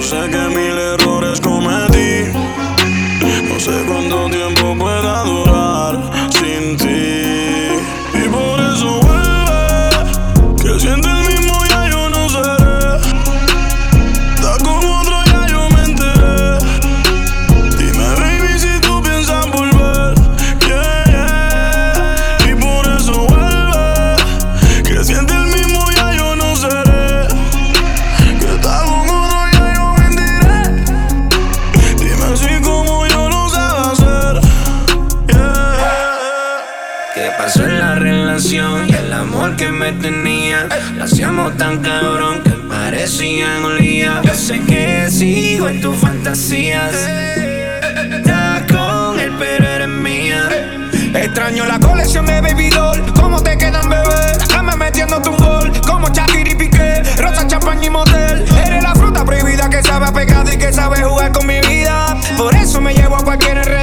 Speaker 4: Yo sé que mil errores cometí No sé cuánto
Speaker 36: en tus fantasías. Estás con él, pero eres mía.
Speaker 15: Extraño la colección de Baby Doll. ¿Cómo te quedan, bebé? Déjame metiéndote un gol. Como Shakira y Piqué. Rosa, champaña y motel. Eres la fruta prohibida que sabe a pecado y que sabe jugar con mi vida. Por eso me llevo a cualquier enredada.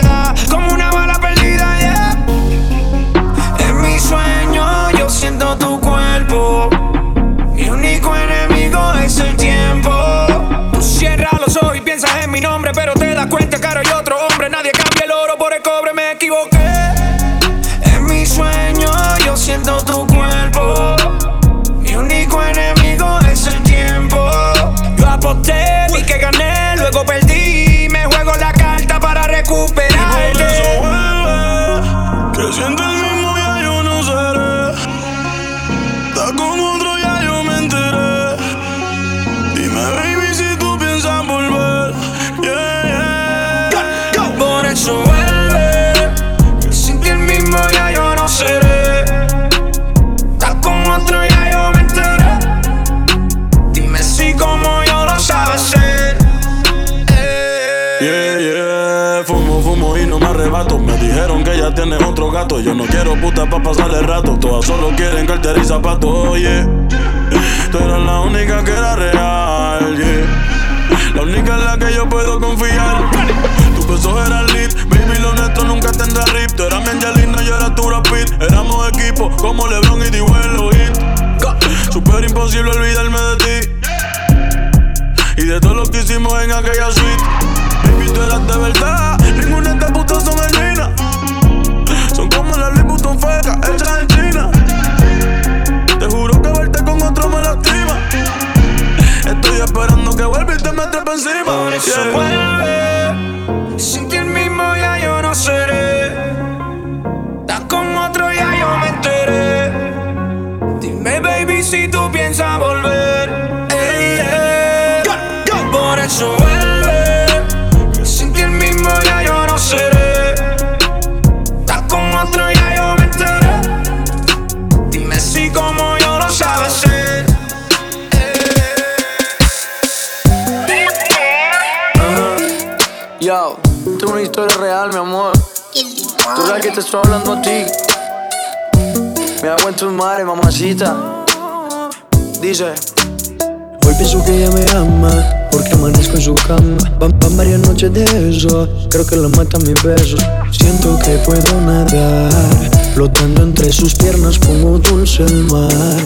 Speaker 15: Yo
Speaker 4: no quiero puta pa' pasarle rato. Todas solo quieren cartera y zapatos, oye. Tú eras la única que era real, yeah. La única en la que yo puedo confiar. Tu beso era lit, baby, lo honesto nunca tendrá rip. Tú eras mi Angelina, yo era tu Brad Pitt. Éramos equipo como LeBron y D-Well hit. Super imposible olvidarme de ti. Y de todo lo que hicimos en aquella suite Baby, tú eras de verdad
Speaker 37: encima. Por eso
Speaker 15: yeah. Estoy hablando a ti. Me hago en tu madre, mamacita. Dice.
Speaker 38: Hoy pienso que ella me ama porque amanezco en su cama. Van, van varias noches de eso, creo que lo matan mis besos. Siento que puedo nadar, flotando entre sus piernas como dulce el mar.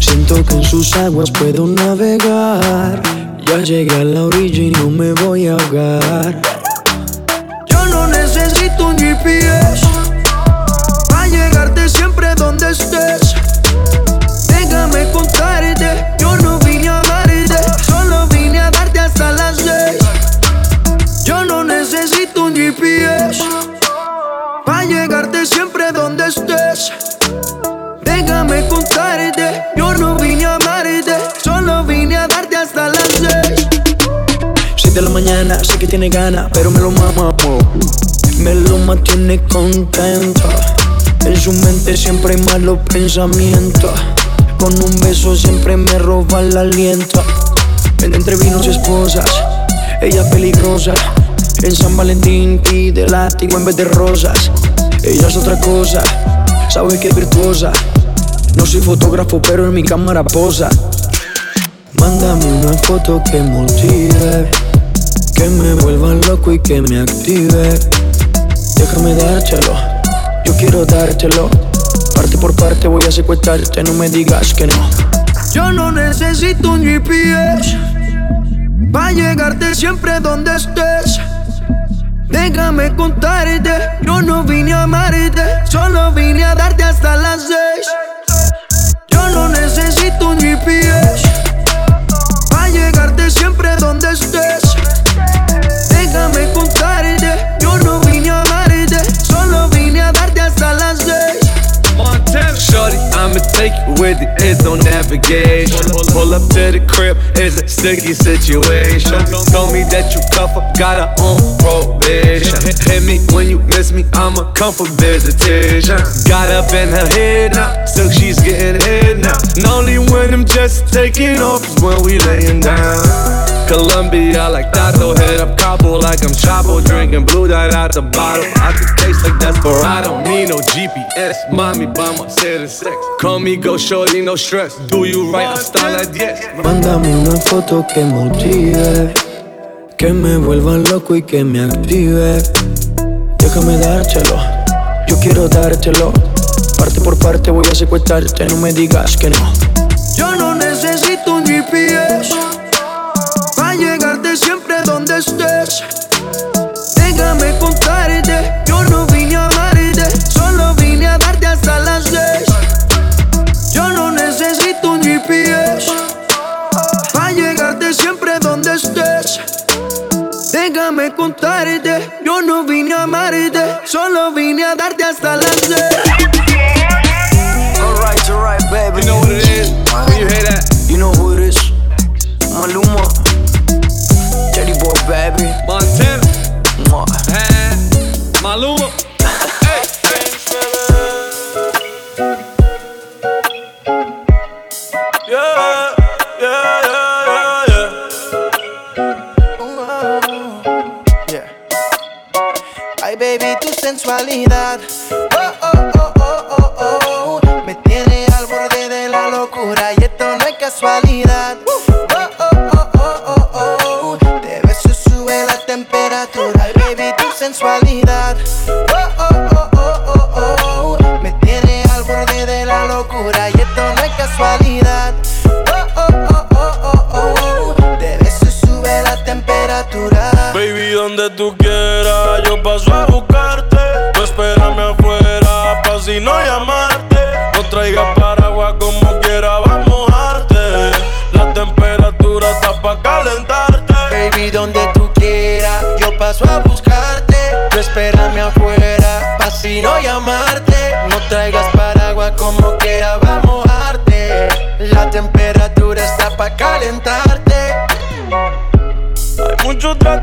Speaker 38: Siento que en sus aguas puedo navegar. Ya llegué a la orilla y no me voy a ahogar.
Speaker 14: Donde estés. Déjame contarte, yo no vine a amarte, solo vine a darte hasta las seis. Yo no necesito un GPS para llegarte siempre donde estés. Déjame contarte, yo no vine a amarte, solo vine a darte hasta las seis.
Speaker 38: 6 de la mañana, sé que tiene ganas, pero me lo mamo. Me lo mantiene contento. En su mente siempre hay malos pensamientos. Con un beso siempre me roba el aliento. En- Entre vinos y esposas, ella peligrosa. En San Valentín pide látigo en vez de rosas. Ella es otra cosa, sabe que es virtuosa. No soy fotógrafo, pero en mi cámara posa. Mándame una foto que motive, que me vuelva loco y que me active. Déjame dártelo, yo quiero dártelo. Parte por parte voy a secuestrarte, no me digas que no.
Speaker 14: Yo no necesito un GPS para llegarte siempre donde estés. Déjame contarte, yo no vine a amarte, solo vine a darte hasta las seis. Yo no necesito un GPS para llegarte siempre donde estés.
Speaker 39: Take you with it, it's no navigation. Pull up to the crib, it's a sticky situation. Told me that you cuff her, got her on probation. Hit, hit me when you miss me, I'ma come for visitation. Got up in her head now, so she's getting head now. And only when I'm just taking off is when we laying down. Colombia like Tato, head up Cabo like I'm Chapo, drinking blue dot out the bottle. I can taste like Desperado, don't need no GPS. Mommy by my set sex. Call me go shorty, no stress. Do you right, I style like yes.
Speaker 38: Mándame una foto que motive, que me vuelva loco y que me active. Déjame dártelo, yo quiero dártelo. Parte por parte voy a secuestrarte, no me digas que no.
Speaker 14: Solo vine a darte hasta las
Speaker 40: sensualidad. Oh, oh, oh, oh, oh, oh. Me tiene al borde de la locura y esto no es casualidad. Oh, oh, oh, oh, oh, oh. Te beso sube la temperatura. Baby, tu sensualidad. Oh, oh, oh, oh, oh, oh. Me tiene al borde de la locura y esto no es casualidad. Oh, oh, oh, oh, oh, oh. Te beso sube la temperatura.
Speaker 4: Baby, donde tú calentarte.
Speaker 41: Hay mucho
Speaker 4: trato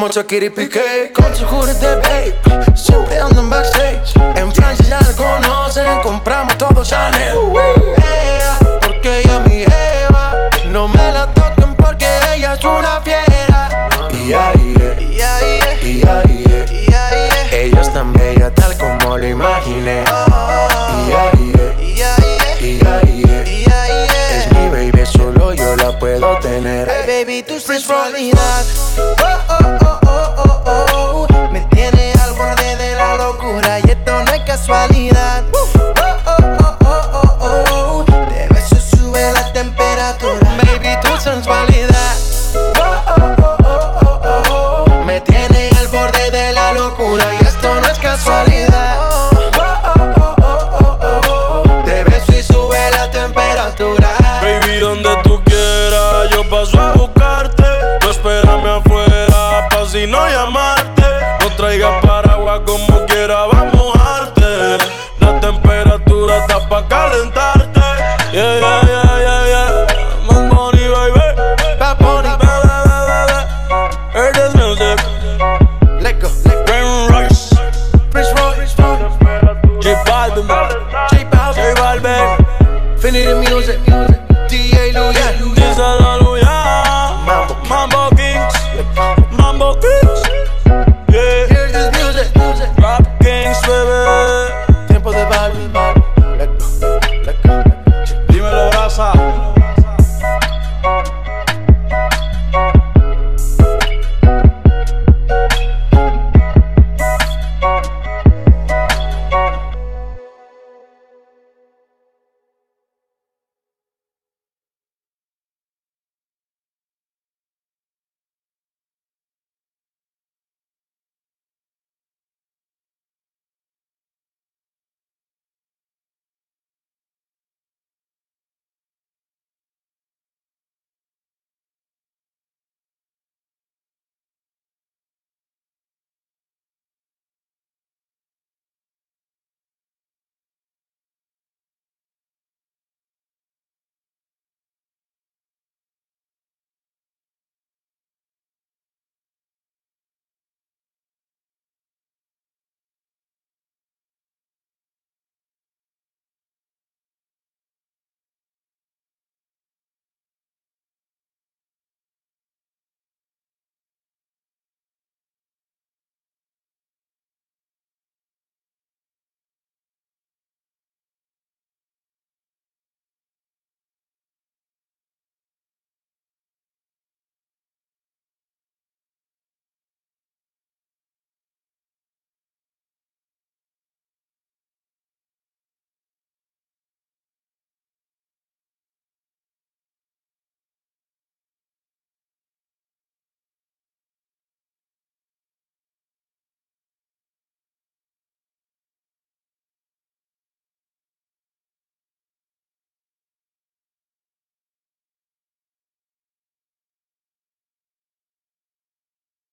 Speaker 4: como Shakira y Piqué. Con su juguete, babe, siempre ando en backstage. En Francia ya la conocen, compramos todo Chanel. Porque ella mi Eva. No me la toquen porque ella es una fiera. Y ahí, y ahí, y ahí, Ella es tan bella tal como lo imaginé. Oh. Y ahí, y ahí, y ahí, Es mi baby, solo yo la puedo tener. Hey, baby, tú estás Florida.